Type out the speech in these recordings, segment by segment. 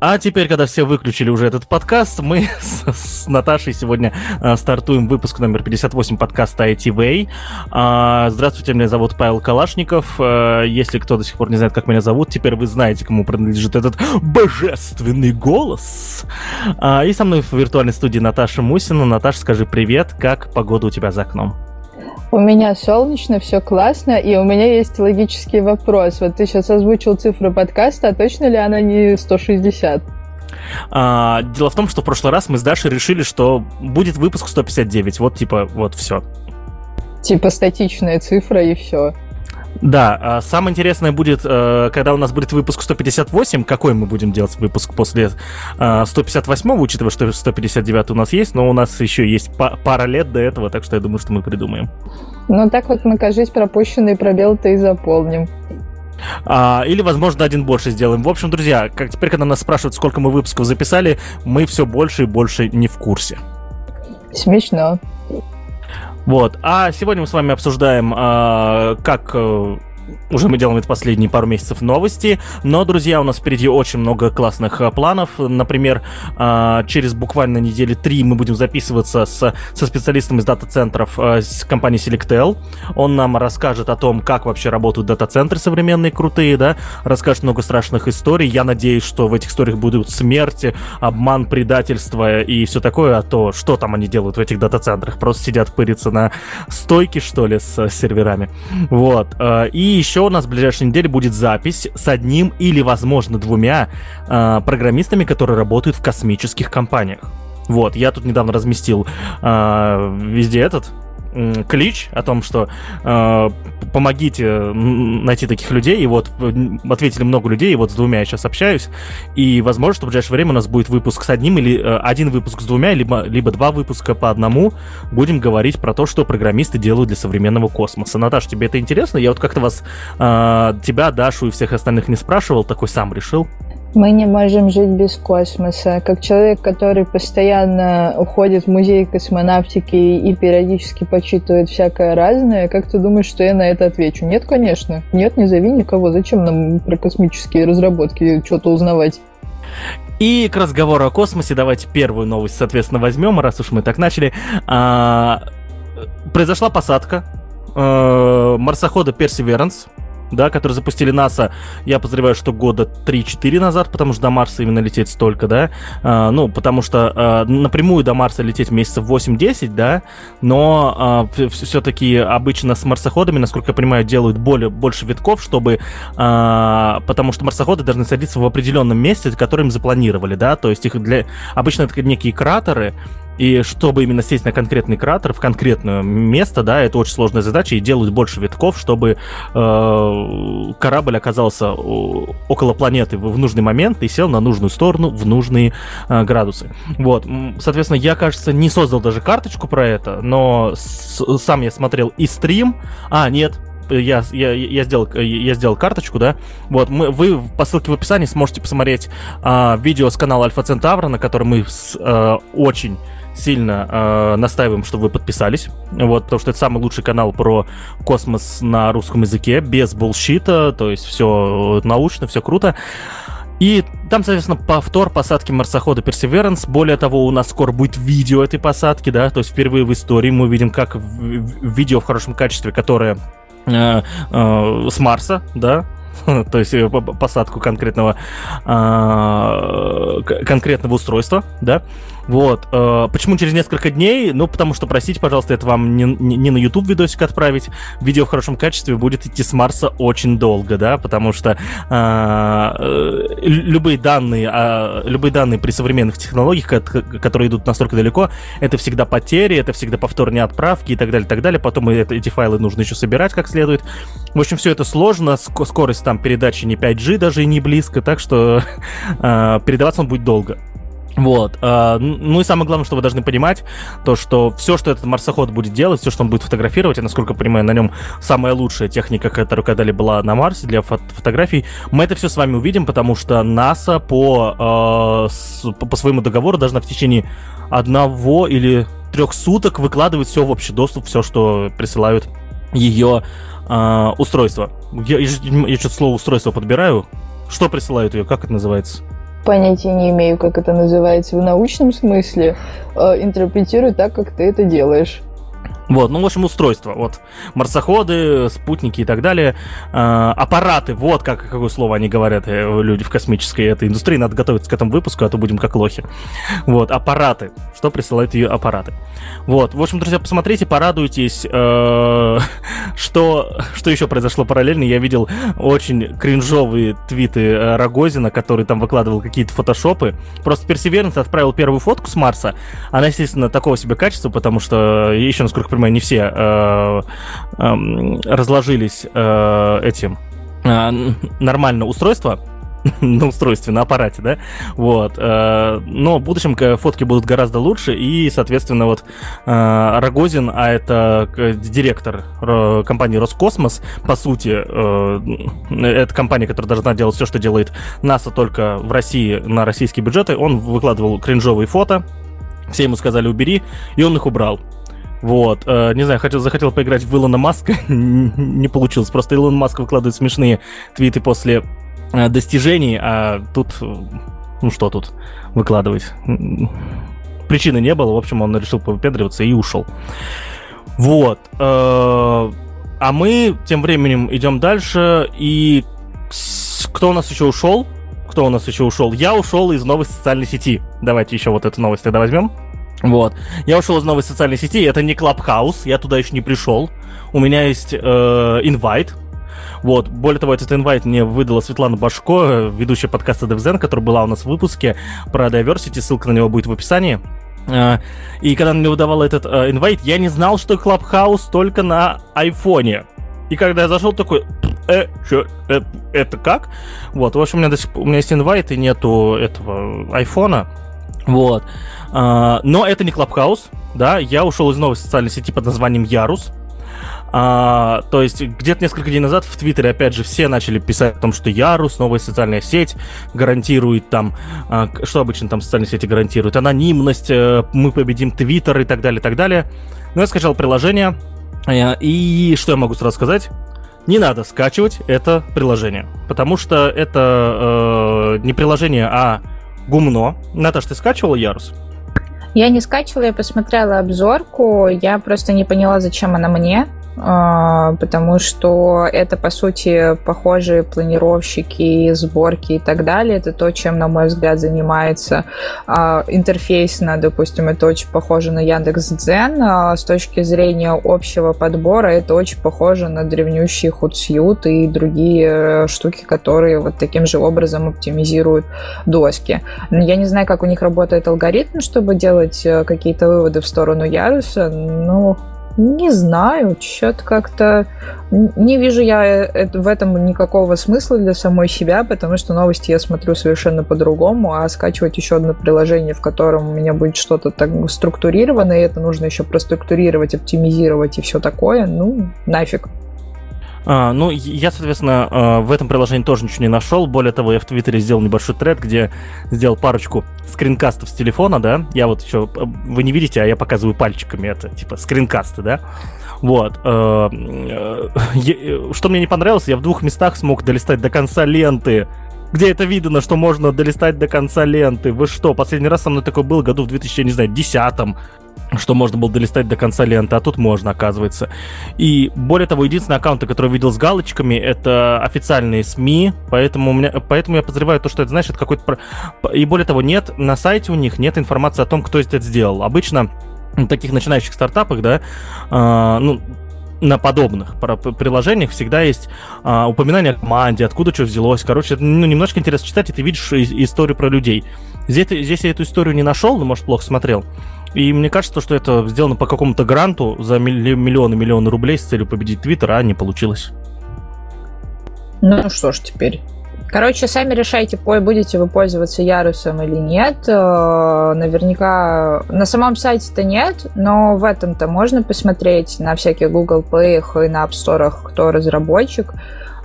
А теперь, когда все выключили уже этот подкаст, мы с, с Наташей сегодня э, стартуем выпуск номер 58 подкаста ITV. Э, здравствуйте, меня зовут Павел Калашников. Э, если кто до сих пор не знает, как меня зовут, теперь вы знаете, кому принадлежит этот божественный голос. Э, и со мной в виртуальной студии Наташа Мусина. Наташа, скажи привет, как погода у тебя за окном? У меня солнечно, все классно, и у меня есть логический вопрос. Вот ты сейчас озвучил цифру подкаста, а точно ли она не 160? А, дело в том, что в прошлый раз мы с Дашей решили, что будет выпуск 159. Вот, типа, вот все. Типа статичная цифра и все. Да, а самое интересное будет, э, когда у нас будет выпуск 158, какой мы будем делать выпуск после 158, э, учитывая, что 159 у нас есть, но у нас еще есть пара лет до этого, так что я думаю, что мы придумаем. Ну так вот мы, кажется, пропущенные пробелы-то и заполним. А, или, возможно, один больше сделаем. В общем, друзья, как теперь, когда нас спрашивают, сколько мы выпусков записали, мы все больше и больше не в курсе. Смешно. Вот. А сегодня мы с вами обсуждаем, э, как э, уже мы делаем это последние пару месяцев новости, но, друзья, у нас впереди очень много классных э, планов. Например, э, через буквально недели три мы будем записываться с, со специалистом из дата-центров э, с компании Selectel. Он нам расскажет о том, как вообще работают дата-центры современные, крутые, да, расскажет много страшных историй. Я надеюсь, что в этих историях будут смерти, обман, предательство и все такое, а то, что там они делают в этих дата-центрах, просто сидят пыриться на стойке, что ли, с серверами. Вот. И еще у нас в ближайшей неделе будет запись с одним или, возможно, двумя э, программистами, которые работают в космических компаниях. Вот, я тут недавно разместил э, везде этот клич о том, что э, помогите найти таких людей, и вот ответили много людей, и вот с двумя я сейчас общаюсь, и возможно, что в ближайшее время у нас будет выпуск с одним, или э, один выпуск с двумя, либо, либо два выпуска по одному, будем говорить про то, что программисты делают для современного космоса. Наташа, тебе это интересно? Я вот как-то вас, э, тебя, Дашу и всех остальных не спрашивал, такой сам решил. Мы не можем жить без космоса. Как человек, который постоянно уходит в музей космонавтики и периодически почитывает всякое разное, как ты думаешь, что я на это отвечу? Нет, конечно. Нет, не зови никого. Зачем нам про космические разработки что-то узнавать? И к разговору о космосе давайте первую новость, соответственно, возьмем, раз уж мы так начали. А, произошла посадка а, марсохода Perseverance да, которые запустили НАСА, я подозреваю, что года 3-4 назад, потому что до Марса именно лететь столько, да, а, ну, потому что а, напрямую до Марса лететь месяцев 8-10, да, но а, все-таки обычно с марсоходами, насколько я понимаю, делают более, больше витков, чтобы, а, потому что марсоходы должны садиться в определенном месте, которое им запланировали, да, то есть их для, обычно это некие кратеры, и чтобы именно сесть на конкретный кратер, в конкретное место, да, это очень сложная задача, и делают больше витков, чтобы э, корабль оказался около планеты в нужный момент и сел на нужную сторону в нужные э, градусы. Вот, соответственно, я, кажется, не создал даже карточку про это, но сам я смотрел и стрим, а, нет, я, я, я, сделал, я сделал карточку, да. Вот, мы, вы по ссылке в описании сможете посмотреть а, видео с канала Альфа Центавра, на котором мы с, а, очень сильно э, настаиваем, чтобы вы подписались. Вот, потому что это самый лучший канал про космос на русском языке, без булщита, то есть все научно, все круто. И там, соответственно, повтор посадки марсохода Perseverance. Более того, у нас скоро будет видео этой посадки, да, то есть впервые в истории мы увидим, как видео в хорошем качестве, которое э, э, с Марса, да, то есть э, посадку конкретного э, конкретного устройства, да, вот. Э, почему через несколько дней? Ну, потому что, простите, пожалуйста, это вам не, не, не на YouTube видосик отправить. Видео в хорошем качестве будет идти с Марса очень долго, да, потому что э, э, любые данные, э, любые данные при современных технологиях, которые идут настолько далеко, это всегда потери, это всегда повторные отправки и так далее, так далее. Потом это, эти файлы нужно еще собирать как следует. В общем, все это сложно, скорость там передачи не 5G даже и не близко, так что э, передаваться он будет долго. Вот. А, ну и самое главное, что вы должны понимать, то, что все, что этот марсоход будет делать, все, что он будет фотографировать, я, насколько понимаю, на нем самая лучшая техника, которая когда-либо была на Марсе для фото фотографий, мы это все с вами увидим, потому что НАСА по, э, с, по своему договору должна в течение одного или трех суток выкладывать все в общий доступ, все, что присылают ее э, устройства. Я, я, я что-то слово устройство подбираю. Что присылают ее? Как это называется? Понятия не имею, как это называется в научном смысле. Э, интерпретирую так, как ты это делаешь. Вот, ну, в общем, устройство. Вот марсоходы, спутники и так далее. Э, аппараты, вот как, какое слово они говорят, э, люди в космической этой индустрии. Надо готовиться к этому выпуску, а то будем как лохи. Вот, аппараты. Что присылают ее аппараты. Вот, в общем, друзья, посмотрите, порадуйтесь, э, что, что еще произошло параллельно. Я видел очень кринжовые твиты э, Рогозина, который там выкладывал какие-то фотошопы. Просто Персеверенс отправил первую фотку с Марса. Она, естественно, такого себе качества, потому что, еще, насколько понимаю, не все э, э, разложились э, этим э, нормально устройство на устройстве, на аппарате, да, вот, э, но в будущем фотки будут гораздо лучше, и, соответственно, вот э, Рогозин, а это э, директор компании Роскосмос, по сути, это компания, которая должна делать все, что делает НАСА, только в России на российские бюджеты, он выкладывал кринжовые фото, все ему сказали убери, и он их убрал. Вот, э, не знаю, хотел, захотел поиграть в Илона Маска, не получилось. Просто Илон Маск выкладывает смешные твиты после э, достижений, а тут, э, ну что тут выкладывать? Причины не было, в общем, он решил повыпендриваться и ушел. Вот. А мы тем временем идем дальше, и кто у нас еще ушел? Кто у нас еще ушел? Я ушел из новой социальной сети. Давайте еще вот эту новость тогда возьмем. Вот. Я ушел из новой социальной сети, это не Clubhouse, я туда еще не пришел. У меня есть э, инвайт. Вот. Более того, этот инвайт мне выдала Светлана Башко, ведущая подкаста DevZen, которая была у нас в выпуске про diversity, ссылка на него будет в описании. Э, и когда она мне выдавала этот э, инвайт, я не знал, что Clubhouse только на айфоне. И когда я зашел, такой, э, чё, э, это как? Вот, в общем, у меня, до сих, у меня есть инвайт и нету этого айфона. Вот. А, но это не Клабхаус, да, я ушел из новой социальной сети под названием Ярус. А, то есть где-то несколько дней назад в Твиттере, опять же, все начали писать о том, что Ярус, новая социальная сеть, гарантирует там, а, что обычно там социальные сети гарантируют, анонимность, а, мы победим Твиттер и так далее, и так далее. Но я скачал приложение, э, и что я могу сразу сказать? Не надо скачивать это приложение, потому что это э, не приложение, а гумно. Наташ, ты скачивала Ярус? Я не скачивала, я посмотрела обзорку, я просто не поняла, зачем она мне. А, потому что это, по сути, похожие планировщики, сборки и так далее. Это то, чем, на мой взгляд, занимается а, интерфейсно, допустим, это очень похоже на Яндекс.Дзен. А с точки зрения общего подбора это очень похоже на древнющий Hootsuite и другие э, штуки, которые вот таким же образом оптимизируют доски. Я не знаю, как у них работает алгоритм, чтобы делать э, какие-то выводы в сторону яруса, но не знаю, что-то как-то не вижу я в этом никакого смысла для самой себя, потому что новости я смотрю совершенно по-другому, а скачивать еще одно приложение, в котором у меня будет что-то так структурировано, и это нужно еще проструктурировать, оптимизировать и все такое, ну, нафиг. А, ну, я, соответственно, а, в этом приложении тоже ничего не нашел. Более того, я в Твиттере сделал небольшой тред, где сделал парочку скринкастов с телефона, да. Я вот еще... А, вы не видите, а я показываю пальчиками это, типа, скринкасты, да. Вот. А, что мне не понравилось, я в двух местах смог долистать до конца ленты где это видно, что можно долистать до конца ленты. Вы что, последний раз со мной такое было году в 2000, я не знаю, десятом что можно было долистать до конца ленты, а тут можно, оказывается. И более того, единственный аккаунт, который видел с галочками, это официальные СМИ, поэтому, у меня, поэтому я подозреваю то, что это, это какой-то... И более того, нет, на сайте у них нет информации о том, кто это сделал. Обычно в таких начинающих стартапах, да, э, ну, на подобных приложениях всегда есть а, упоминание о команде, откуда что взялось. Короче, ну, немножко интересно читать, и ты видишь историю про людей. Здесь, здесь я эту историю не нашел, но, может, плохо смотрел. И мне кажется, что это сделано по какому-то гранту за миллионы-миллионы рублей с целью победить Твиттер, а не получилось. Ну что ж теперь. Короче, сами решайте, будете вы пользоваться Ярусом или нет. Э, наверняка на самом сайте-то нет, но в этом-то можно посмотреть на всяких Google Play и на App Store, кто разработчик.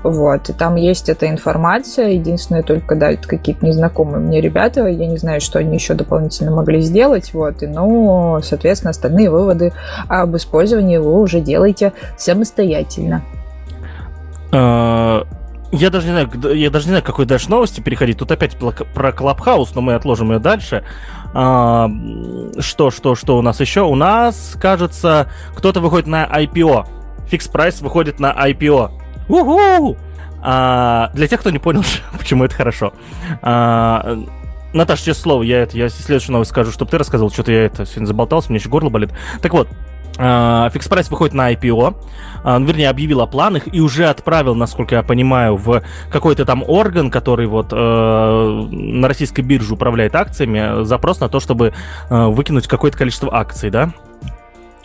Вот, и там есть эта информация. Единственное, только, да, это какие-то незнакомые мне ребята. Я не знаю, что они еще дополнительно могли сделать. Вот, и, ну, соответственно, остальные выводы об использовании вы уже делаете самостоятельно. Я даже не знаю, я даже не знаю, какой дальше новости переходить. Тут опять про Clubhouse, но мы отложим ее дальше. А, что, что, что у нас еще? У нас, кажется, кто-то выходит на IPO. Fix Price выходит на IPO. Уху! А, для тех, кто не понял, почему это хорошо. А, Наташа, честное слово, я это, я следующую новость скажу, чтобы ты рассказывал, что-то я это сегодня заболтался, мне еще горло болит. Так вот, Фикс Прайс выходит на IPO, он, вернее, объявил о планах и уже отправил, насколько я понимаю, в какой-то там орган, который вот э, на российской бирже управляет акциями, запрос на то, чтобы э, выкинуть какое-то количество акций, да?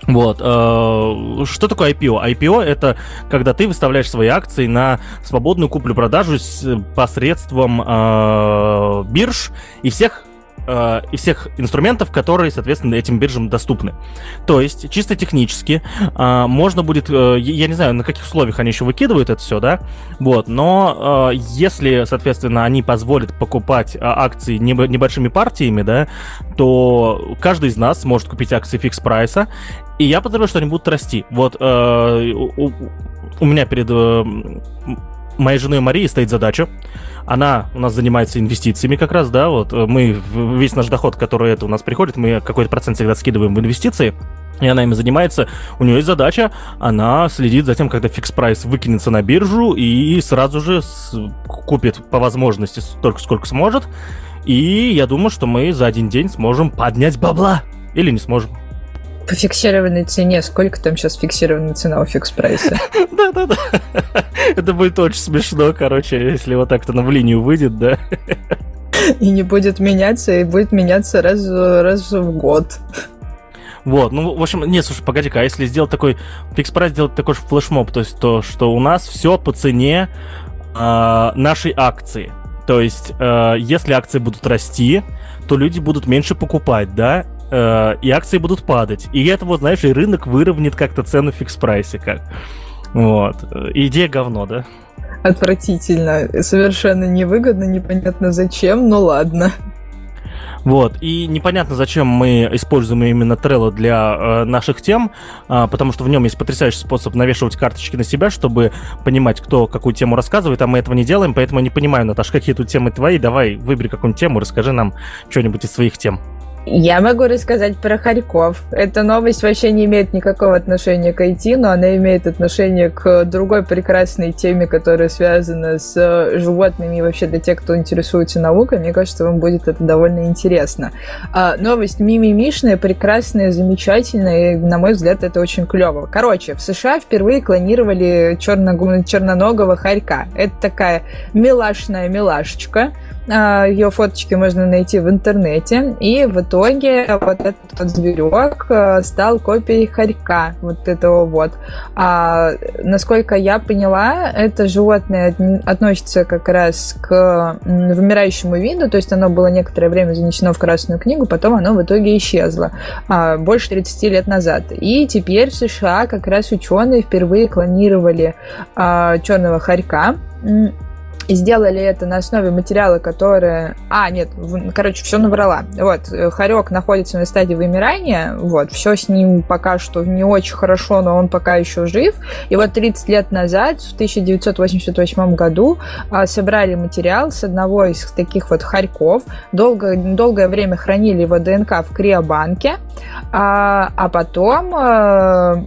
Вот. Э, что такое IPO? IPO это когда ты выставляешь свои акции на свободную куплю-продажу посредством э, бирж и всех э, и всех инструментов, которые, соответственно, этим биржам доступны. То есть, чисто технически, э, можно будет, э, я не знаю, на каких условиях они еще выкидывают это все, да, вот, но э, если, соответственно, они позволят покупать э, акции небольшими партиями, да, то каждый из нас может купить акции фикс прайса, и я подозреваю, что они будут расти. Вот э, у, у меня перед э, моей женой Марией стоит задача она у нас занимается инвестициями как раз, да, вот э, мы, весь наш доход, который это у нас приходит, мы какой-то процент всегда скидываем в инвестиции, и она ими занимается. У нее есть задача, она следит за тем, когда Fix Price выкинется на биржу и сразу же купит по возможности столько, сколько сможет. И я думаю, что мы за один день сможем поднять бабла. Или не сможем. По фиксированной цене. Сколько там сейчас фиксированная цена у Fix Price а? Да-да-да. Это будет очень смешно, короче, если вот так-то на в линию выйдет, да. И не будет меняться, и будет меняться раз, раз в год. Вот, ну, в общем, нет, слушай, погоди-ка, а если сделать такой, фикс прайс сделать такой же флешмоб, то есть то, что у нас все по цене э, нашей акции. То есть, э, если акции будут расти, то люди будут меньше покупать, да, э, и акции будут падать. И это вот, знаешь, и рынок выровнит как-то цену в фикс-прайсе как. Вот. Идея говно, да? Отвратительно. Совершенно невыгодно, непонятно зачем, но ладно. Вот, и непонятно, зачем мы используем именно Trello для э, наших тем, э, потому что в нем есть потрясающий способ навешивать карточки на себя, чтобы понимать, кто какую тему рассказывает, а мы этого не делаем, поэтому я не понимаю, Наташа, какие тут темы твои, давай выбери какую-нибудь тему, расскажи нам что-нибудь из своих тем. Я могу рассказать про Харьков. Эта новость вообще не имеет никакого отношения к IT, но она имеет отношение к другой прекрасной теме, которая связана с э, животными и вообще для тех, кто интересуется наукой. Мне кажется, вам будет это довольно интересно. А, новость мимимишная, прекрасная, замечательная, и, на мой взгляд, это очень клево. Короче, в США впервые клонировали черно- черноногого хорька. Это такая милашная милашечка, Ее фоточки можно найти в интернете. И в итоге вот этот зверек а, стал копией хорька, вот этого вот. А, насколько я поняла, это животное относится как раз к вымирающему виду, то есть оно было некоторое время занесено в Красную книгу, потом оно в итоге исчезло больше 30 лет назад. И теперь в США как раз ученые впервые клонировали черного хорька и сделали это на основе материала, который... А, нет, короче, все набрала. Вот, э, хорек находится на стадии вымирания, вот, все с ним пока что не очень хорошо, но он пока еще жив. И вот 30 лет назад, в 1988 году, а, собрали материал с одного из таких вот хорьков, долго, долгое время хранили его ДНК в криобанке, а, а потом, а,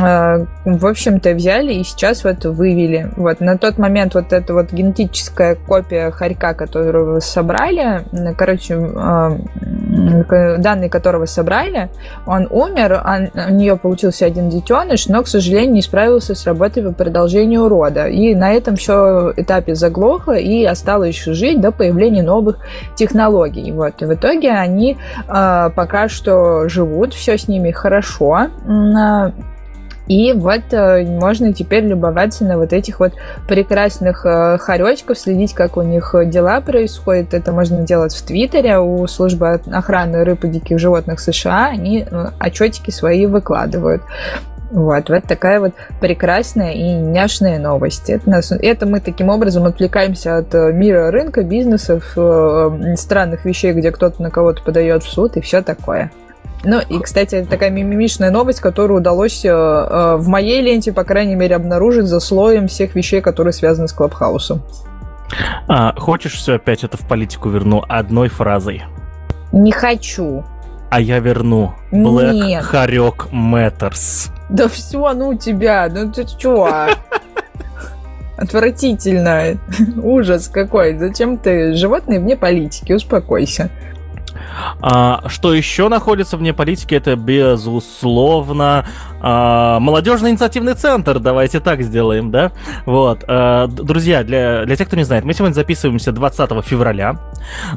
а, в общем-то, взяли и сейчас вот вывели. Вот, на тот момент вот это вот генетическая копия хорька, которую вы собрали, короче, а, данные которого собрали, он умер, он, у нее получился один детеныш, но, к сожалению, не справился с работой по продолжению рода. И на этом все этапе заглохло и осталось еще жить до появления новых технологий. Вот. И в итоге они э, пока что живут, все с ними хорошо. И вот э, можно теперь любоваться на вот этих вот прекрасных э, хоречков, следить, как у них дела происходят. Это можно делать в Твиттере у службы охраны рыб и диких животных США. Они э, отчетики свои выкладывают. Вот, вот такая вот прекрасная и няшная новость. Это, нас, это мы таким образом отвлекаемся от мира рынка, бизнесов, странных вещей, где кто-то на кого-то подает в суд и все такое. Ну и, кстати, такая мимимишная новость, которую удалось э, э, в моей ленте, по крайней мере, обнаружить за слоем всех вещей, которые связаны с Клабхаусом. А, хочешь все опять это в политику верну одной фразой? Не хочу. А я верну. Black Нет. Харек Matters. Да все, ну у тебя, ну ты чё? Отвратительно. Ужас какой. Зачем ты животные вне политики? Успокойся. А, что еще находится вне политики, это, безусловно, а, молодежный инициативный центр. Давайте так сделаем, да? Вот. А, друзья, для, для тех, кто не знает, мы сегодня записываемся 20 февраля.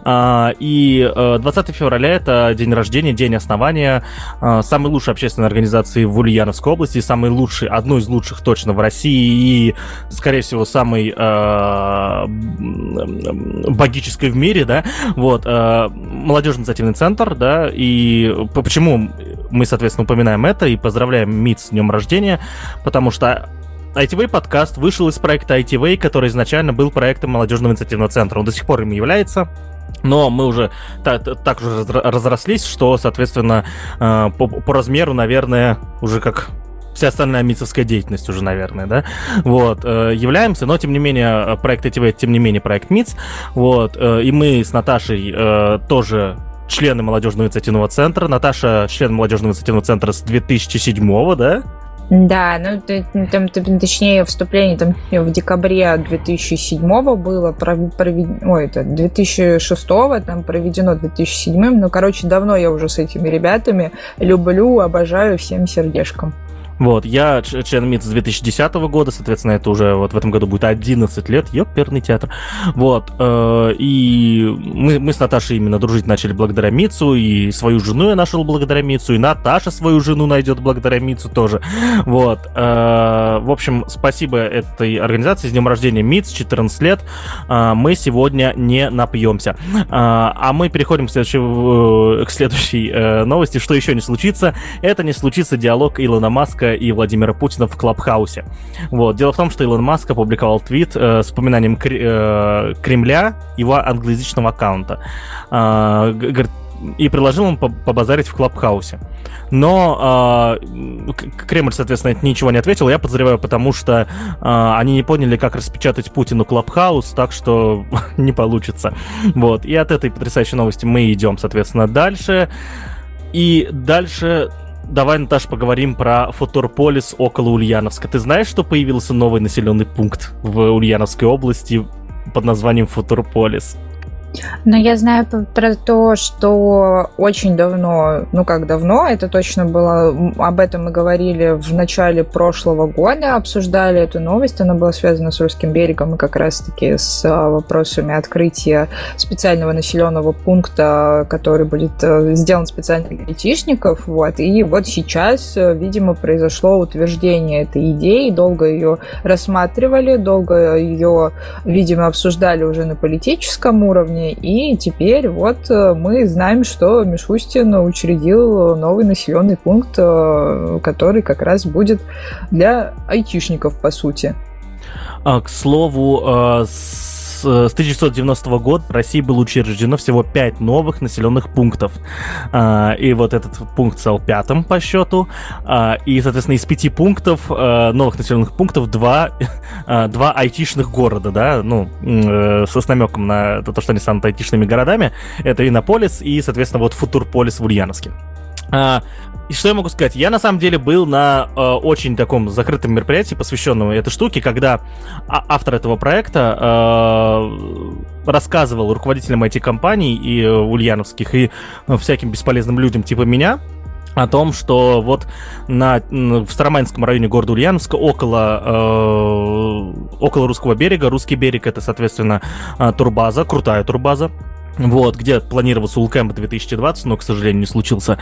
А, и 20 э, февраля это день рождения, день основания а, самой лучшей общественной организации в Ульяновской области, самой лучшей, одной из лучших точно в России и, скорее всего, самой а, богической в мире, да? Вот. А, молодежный инициативный центр, да, и почему мы, соответственно, упоминаем это и поздравляем МИД с днем рождения, потому что ITV подкаст вышел из проекта ITV, который изначально был проектом молодежного инициативного центра. Он до сих пор им является. Но мы уже так, так уже разрослись, что, соответственно, э, по, по размеру, наверное, уже как вся остальная МИЦовская деятельность уже, наверное, да, вот, э, являемся, но, тем не менее, проект ITV, тем не менее, проект МИЦ, вот, э, и мы с Наташей тоже члены молодежного инициативного центра. Наташа член молодежного инициативного центра с 2007 да? Да, ну там, там точнее вступление там в декабре 2007 было, проведено, ой, это 2006 там проведено 2007, ну, короче, давно я уже с этими ребятами люблю, обожаю всем сердечком. Вот, я член МИД с 2010 года, соответственно, это уже вот в этом году будет 11 лет, ёперный театр. Вот, э, и мы, мы с Наташей именно дружить начали благодаря МИЦу, и свою жену я нашел благодаря МИЦу, и Наташа свою жену найдет благодаря МИЦу тоже. Вот, э, в общем, спасибо этой организации, с днем рождения МИЦ, 14 лет, э, мы сегодня не напьемся. Э, а мы переходим к следующей, э, к следующей э, новости, что еще не случится, это не случится диалог Илона Маска Маска и Владимира Путина в Клабхаусе. Вот. Дело в том, что Илон Маск опубликовал твит э, с упоминанием э, Кремля, его англоязычного аккаунта. Э, и предложил ему побазарить в Клабхаусе. Но э, Кремль, соответственно, ничего не ответил. Я подозреваю, потому что э, они не поняли, как распечатать Путину Клабхаус, так что не получится. Вот. И от этой потрясающей новости мы идем, соответственно, дальше. И дальше Давай, Наташ, поговорим про Футурполис около Ульяновска. Ты знаешь, что появился новый населенный пункт в Ульяновской области под названием Футурполис? Но я знаю про то, что очень давно, ну как давно, это точно было, об этом мы говорили в начале прошлого года, обсуждали эту новость, она была связана с Русским берегом и как раз-таки с а, вопросами открытия специального населенного пункта, который будет э, сделан специально для айтишников, вот, и вот сейчас, э, видимо, произошло утверждение этой идеи, долго ее рассматривали, долго ее, видимо, обсуждали уже на политическом уровне, и теперь вот э, мы знаем, что Мишустин учредил новый населенный пункт, э, который как раз будет для айтишников, по сути. А, к слову, э, с с 1990 года в России было учреждено всего 5 новых населенных пунктов. А, и вот этот пункт стал пятым по счету. А, и, соответственно, из пяти пунктов, новых населенных пунктов, два, два айтишных города, да, ну, с намеком на то, что они станут айтишными городами. Это Иннополис и, соответственно, вот Футурполис в Ульяновске. И что я могу сказать? Я на самом деле был на э, очень таком закрытом мероприятии, посвященном этой штуке, когда а- автор этого проекта э, рассказывал руководителям IT-компаний и э, ульяновских, и э, всяким бесполезным людям типа меня, о том, что вот на, в Старомайнском районе города Ульяновска около, э, около русского берега, русский берег это, соответственно, э, турбаза, крутая турбаза, вот, где планировался Улкэмп 2020, но, к сожалению, не случился.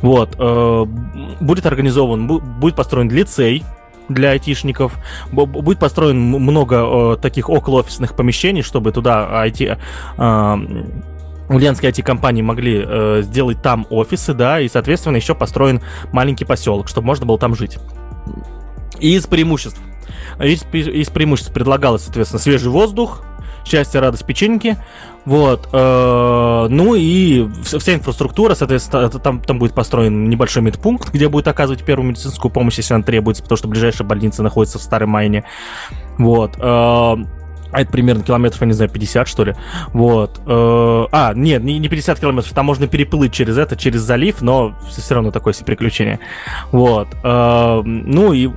Вот, э, будет организован, будет построен лицей, для айтишников. Будет построен много э, таких околоофисных помещений, чтобы туда IT, э, ульянские IT-компании могли э, сделать там офисы, да, и, соответственно, еще построен маленький поселок, чтобы можно было там жить. И из преимуществ. Из, из преимуществ предлагалось, соответственно, свежий воздух, счастье, радость, печеньки. Вот. Э, ну и вся инфраструктура, соответственно, там, там будет построен небольшой медпункт, где будет оказывать первую медицинскую помощь, если она требуется, потому что ближайшая больница находится в Старой Майне. Вот. Э, а это примерно километров, я не знаю, 50, что ли. Вот. Э, а, нет, не 50 километров, там можно переплыть через это, через залив, но все равно такое себе приключение. Вот. Ну и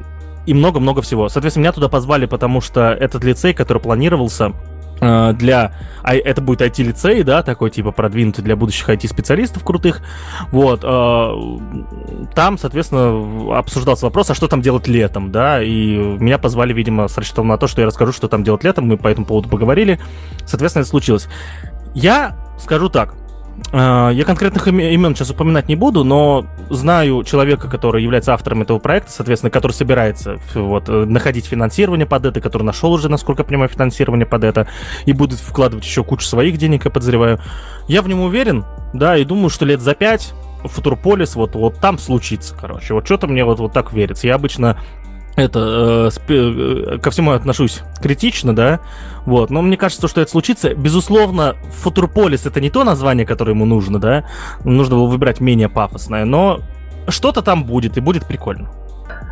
и много-много всего. Соответственно, меня туда позвали, потому что этот лицей, который планировался, для... А это будет IT-лицей, да, такой типа продвинутый для будущих IT-специалистов крутых. Вот. Э, там, соответственно, обсуждался вопрос, а что там делать летом, да, и меня позвали, видимо, с расчетом на то, что я расскажу, что там делать летом, мы по этому поводу поговорили. Соответственно, это случилось. Я скажу так, Э, я конкретных имен сейчас упоминать не буду, но знаю человека, который является автором этого проекта, соответственно, который собирается вот, э, находить финансирование под это, который нашел уже, насколько я понимаю, финансирование под это, и будет вкладывать еще кучу своих денег, я подозреваю. Я в нем уверен, да, и думаю, что лет за пять Футурполис вот, вот там случится, короче. Вот что-то мне вот, вот так верится. Я обычно это э, э, ко всему отношусь критично, да, вот, но мне кажется, что это случится. Безусловно, Футурполис это не то название, которое ему нужно, да, нужно было выбирать менее пафосное, но что-то там будет, и будет прикольно.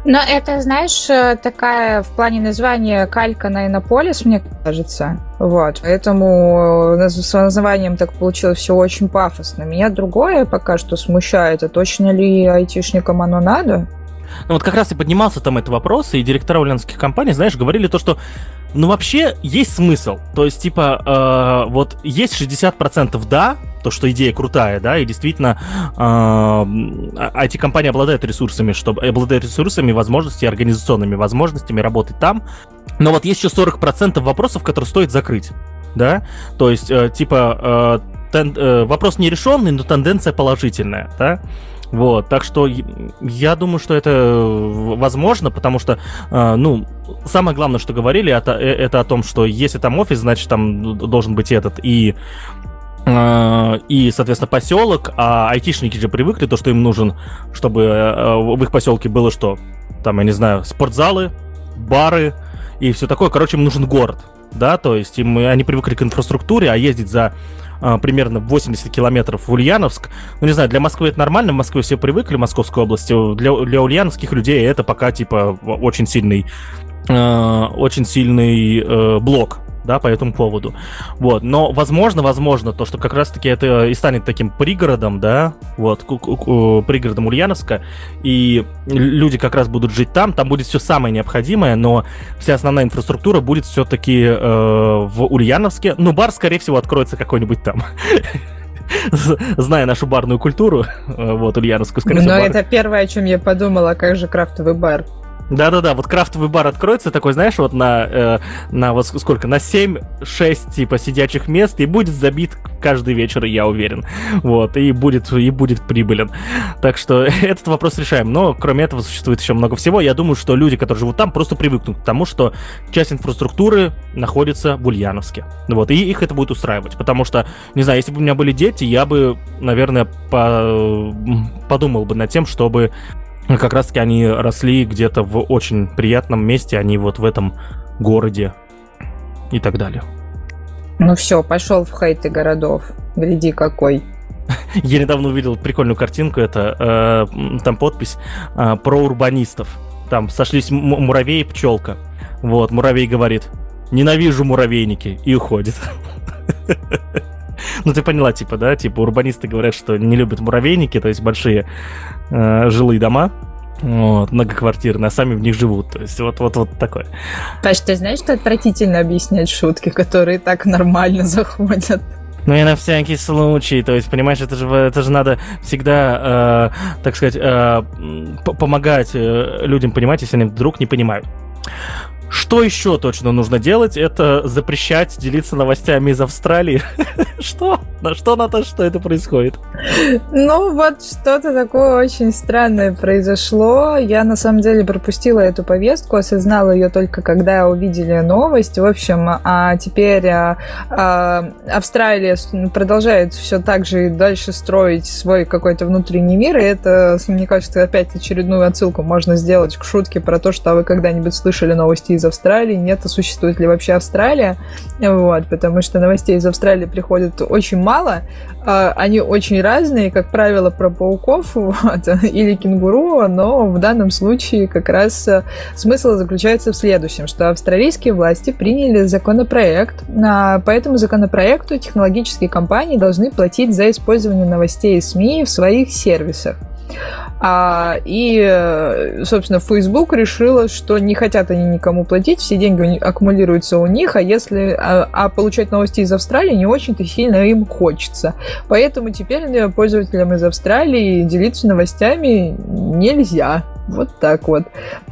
Но это, знаешь, э, такая в плане названия калька на Иннополис, мне кажется. Вот. Поэтому э, с названием так получилось все очень пафосно. Меня другое пока что смущает. А точно ли айтишникам оно надо? Ну вот как раз и поднимался там этот вопрос, и директора ульяновских компаний, знаешь, говорили то, что ну вообще есть смысл. То есть, типа, э, вот есть 60% да, то, что идея крутая, да, и действительно э, эти компании обладают ресурсами, чтобы обладают ресурсами, возможностями, организационными возможностями работать там. Но вот есть еще 40% вопросов, которые стоит закрыть, да. То есть, э, типа, э, тен, э, вопрос нерешенный, но тенденция положительная, да. Вот, так что я думаю, что это э, возможно, потому что, э, ну, самое главное, что говорили, это, э, это о том, что если там офис, значит, там должен быть этот и и, соответственно, поселок, а айтишники же привыкли, то, что им нужен, чтобы в их поселке было что? Там, я не знаю, спортзалы, бары и все такое. Короче, им нужен город, да, то есть им, они привыкли к инфраструктуре, а ездить за примерно 80 километров в Ульяновск. Ну, не знаю, для Москвы это нормально, в Москве все привыкли, в Московской области. Для, для ульяновских людей это пока, типа, очень сильный, э, очень сильный э, блок да, по этому поводу. Вот, но возможно, возможно, то, что как раз-таки это и станет таким пригородом, да, вот, пригородом Ульяновска, и люди как раз будут жить там, там будет все самое необходимое, но вся основная инфраструктура будет все-таки э, в Ульяновске, ну, бар, скорее всего, откроется какой-нибудь там. Зная нашу барную культуру, э, вот, ульяновскую, скорее всего. Но это первое, о чем я подумала, как же крафтовый бар. Да-да-да, вот крафтовый бар откроется такой, знаешь, вот на, э, на вот сколько, на 7-6 типа сидячих мест и будет забит каждый вечер, я уверен. Вот, и будет, и будет прибылен. Так что этот вопрос решаем. Но кроме этого существует еще много всего. Я думаю, что люди, которые живут там, просто привыкнут к тому, что часть инфраструктуры находится в Ульяновске. Вот, и их это будет устраивать. Потому что, не знаю, если бы у меня были дети, я бы, наверное, по подумал бы над тем, чтобы как раз-таки они росли где-то в очень приятном месте, они вот в этом городе и так далее. Ну все, пошел в хейты городов. Гляди какой. Я недавно увидел прикольную картинку, это э, там подпись э, про урбанистов. Там сошлись муравей и пчелка. Вот, муравей говорит, ненавижу муравейники, и уходит. Ну, ты поняла, типа, да? Типа, урбанисты говорят, что не любят муравейники, то есть большие э, жилые дома, вот, многоквартирные, а сами в них живут. То есть вот, вот, вот такое. Паш, ты знаешь, что отвратительно объяснять шутки, которые так нормально заходят? Ну и на всякий случай, то есть, понимаешь, это же, это же надо всегда, э, так сказать, э, помогать э, людям понимать, если они вдруг не понимают. Что еще точно нужно делать, это запрещать делиться новостями из Австралии. Что? На что, на то, что это происходит? Ну, вот что-то такое очень странное произошло. Я, на самом деле, пропустила эту повестку, осознала ее только когда увидели новость. В общем, а теперь а, а, Австралия продолжает все так же и дальше строить свой какой-то внутренний мир, и это, мне кажется, опять очередную отсылку можно сделать к шутке про то, что вы когда-нибудь слышали новости из из Австралии, нет, существует ли вообще Австралия, вот, потому что новостей из Австралии приходит очень мало, а, они очень разные, как правило, про пауков вот, или кенгуру, но в данном случае как раз э, смысл заключается в следующем, что австралийские власти приняли законопроект, а, по этому законопроекту технологические компании должны платить за использование новостей и СМИ в своих сервисах. А, и, собственно, Facebook решила, что не хотят они никому платить, все деньги аккумулируются у них, а если а, а получать новости из Австралии не очень-то сильно им хочется. Поэтому теперь пользователям из Австралии делиться новостями нельзя. Вот так вот.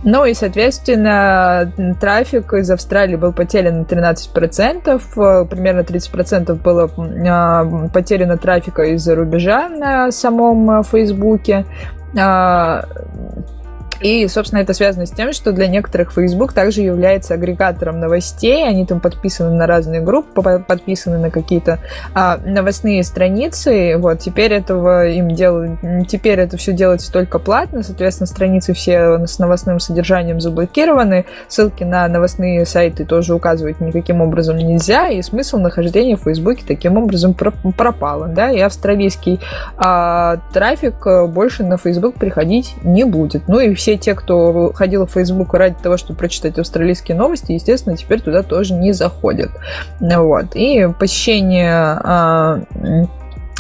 Ну и, соответственно, трафик из Австралии был потерян на 13%, примерно 30% было а, потеряно трафика из-за рубежа на самом Фейсбуке. И, собственно, это связано с тем, что для некоторых Facebook также является агрегатором новостей. Они там подписаны на разные группы, подписаны на какие-то а, новостные страницы. Вот, теперь этого им делают, теперь это все делается только платно. Соответственно, страницы все с новостным содержанием заблокированы. Ссылки на новостные сайты тоже указывать никаким образом нельзя. И смысл нахождения в Фейсбуке таким образом пропал. Да? И австралийский а, трафик больше на Facebook приходить не будет. Ну и все все те, кто ходил в Facebook ради того, чтобы прочитать австралийские новости, естественно, теперь туда тоже не заходят. Вот. И посещение а,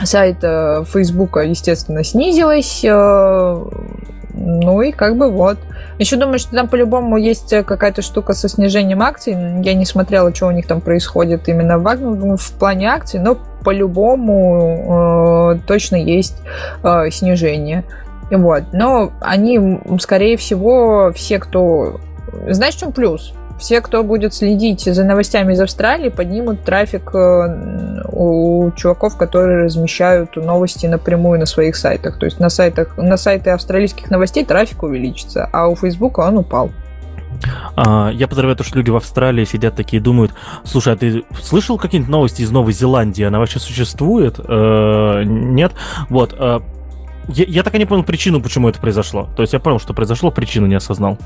сайта Фейсбука, естественно, снизилось. А, ну и как бы вот. Еще думаю, что там по-любому есть какая-то штука со снижением акций. Я не смотрела, что у них там происходит именно в, в плане акций, но по-любому э, точно есть э, снижение. Вот. Но они, скорее всего, все, кто... Знаешь, в чем плюс? Все, кто будет следить за новостями из Австралии, поднимут трафик э, у чуваков, которые размещают новости напрямую на своих сайтах. То есть на, сайтах, на сайты австралийских новостей трафик увеличится, а у Фейсбука он упал. А, я подозреваю то, что люди в Австралии сидят такие и думают, слушай, а ты слышал какие-нибудь новости из Новой Зеландии? Она вообще существует? Э, нет? Вот. Э, я, я так и не понял причину, почему это произошло. То есть я понял, что произошло, причину не осознал.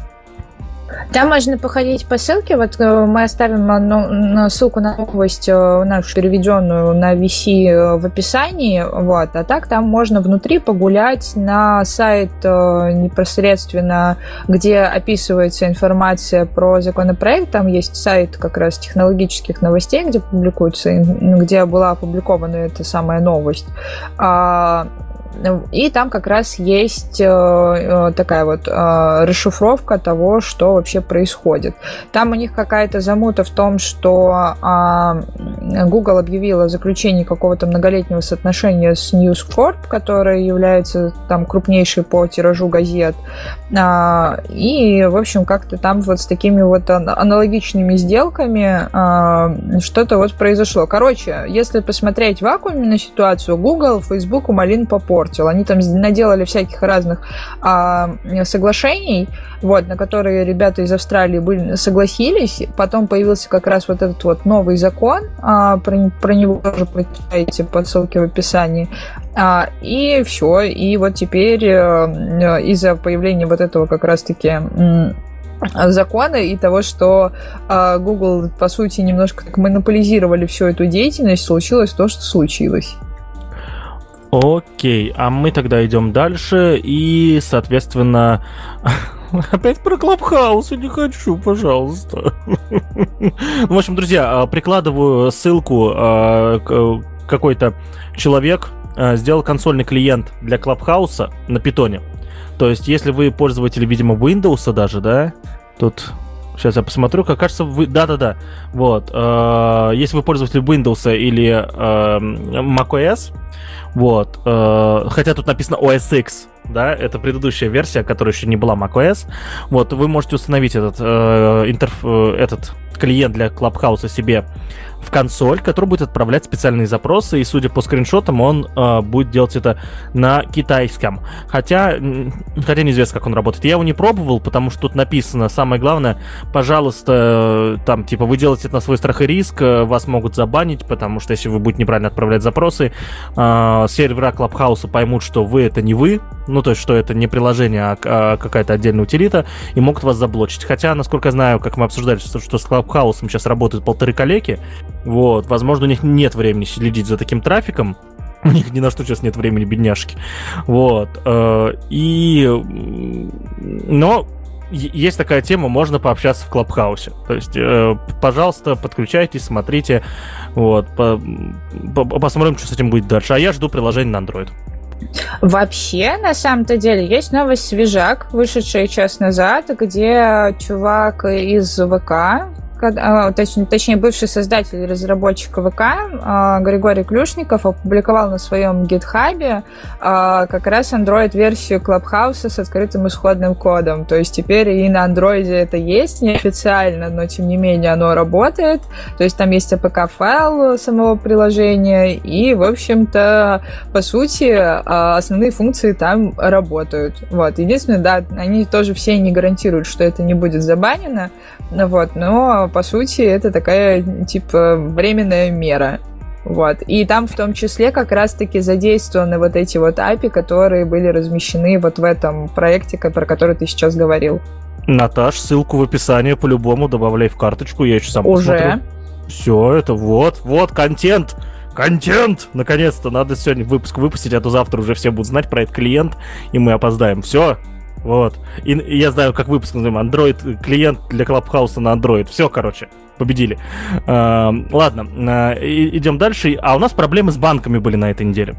Там можно походить по ссылке. Вот э, мы оставим одну, ссылку на новость э, нашу переведенную на VC э, в описании. Вот. А так там можно внутри погулять на сайт непосредственно, где описывается информация про законопроект. Там есть сайт как раз технологических новостей, где публикуется, где была опубликована эта самая новость. И там как раз есть э, э, такая вот э, расшифровка того, что вообще происходит. Там у них какая-то замута в том, что а, Google объявила заключение какого-то многолетнего соотношения с News Corp, которая является там крупнейшей по тиражу газет. А, и, в общем, как-то там вот с такими вот аналогичными сделками а, что-то вот произошло. Короче, если посмотреть вакууме на ситуацию, Google, Facebook умолин попор испортил. Они там наделали всяких разных а, соглашений, вот, на которые ребята из Австралии были, согласились. Потом появился как раз вот этот вот новый закон, а, про, про него тоже прочитайте по ссылке в описании. А, и все. И вот теперь а, из-за появления вот этого как раз-таки закона и того, что э, Google, по сути, немножко так монополизировали всю эту деятельность, случилось то, что случилось. Окей, а мы тогда идем дальше и, соответственно, опять про Клабхаус, не хочу, пожалуйста. В общем, друзья, а, прикладываю ссылку, а, какой-то человек а, сделал консольный клиент для Клабхауса на питоне. То есть, если вы пользователь, видимо, Windows даже, да, тут Сейчас я посмотрю, как кажется, вы... Да-да-да. Вот. Э, если вы пользователь Windows или э, macOS, вот. Э, хотя тут написано OS X, да, это предыдущая версия, которая еще не была macOS. Вот, вы можете установить этот, э, интерф, э, этот клиент для Clubhouse себе в консоль, который будет отправлять специальные запросы, и судя по скриншотам, он э, будет делать это на китайском. Хотя, хотя неизвестно, как он работает. Я его не пробовал, потому что тут написано, самое главное, пожалуйста, там, типа, вы делаете это на свой страх и риск, э, вас могут забанить, потому что если вы будете неправильно отправлять запросы, э, сервера Клабхауса поймут, что вы это не вы, ну, то есть, что это не приложение, а, а какая-то отдельная утилита, и могут вас заблочить. Хотя, насколько я знаю, как мы обсуждали, что, что с Клабхаусом сейчас работают полторы коллеги, вот, возможно, у них нет времени следить за таким трафиком, у них ни на что сейчас нет времени, бедняжки. Вот. Э, и... Но есть такая тема, можно пообщаться в Клабхаусе. То есть, э, пожалуйста, подключайтесь, смотрите. Вот. По, по, посмотрим, что с этим будет дальше. А я жду приложение на Android. Вообще, на самом-то деле, есть новость свежак, вышедшая час назад, где чувак из ВК точнее, точнее, бывший создатель и разработчик ВК а, Григорий Клюшников опубликовал на своем гитхабе а, как раз Android-версию Clubhouse с открытым исходным кодом. То есть теперь и на Android это есть, неофициально, но тем не менее оно работает. То есть там есть APK-файл самого приложения, и, в общем-то, по сути, основные функции там работают. Вот. Единственное, да, они тоже все не гарантируют, что это не будет забанено, вот, но по сути это такая типа временная мера. Вот. И там в том числе как раз-таки задействованы вот эти вот API, которые были размещены вот в этом проекте, про который ты сейчас говорил. Наташ, ссылку в описании по-любому добавляй в карточку, я еще сам Уже? посмотрю. Все, это вот, вот, контент! Контент! Наконец-то надо сегодня выпуск выпустить, а то завтра уже все будут знать про этот клиент, и мы опоздаем. Все, вот. И, и я знаю, как выпуск называем. Android, клиент для Клабхауса на Android. Все, короче, победили. Э, ладно, э, идем дальше. А у нас проблемы с банками были на этой неделе.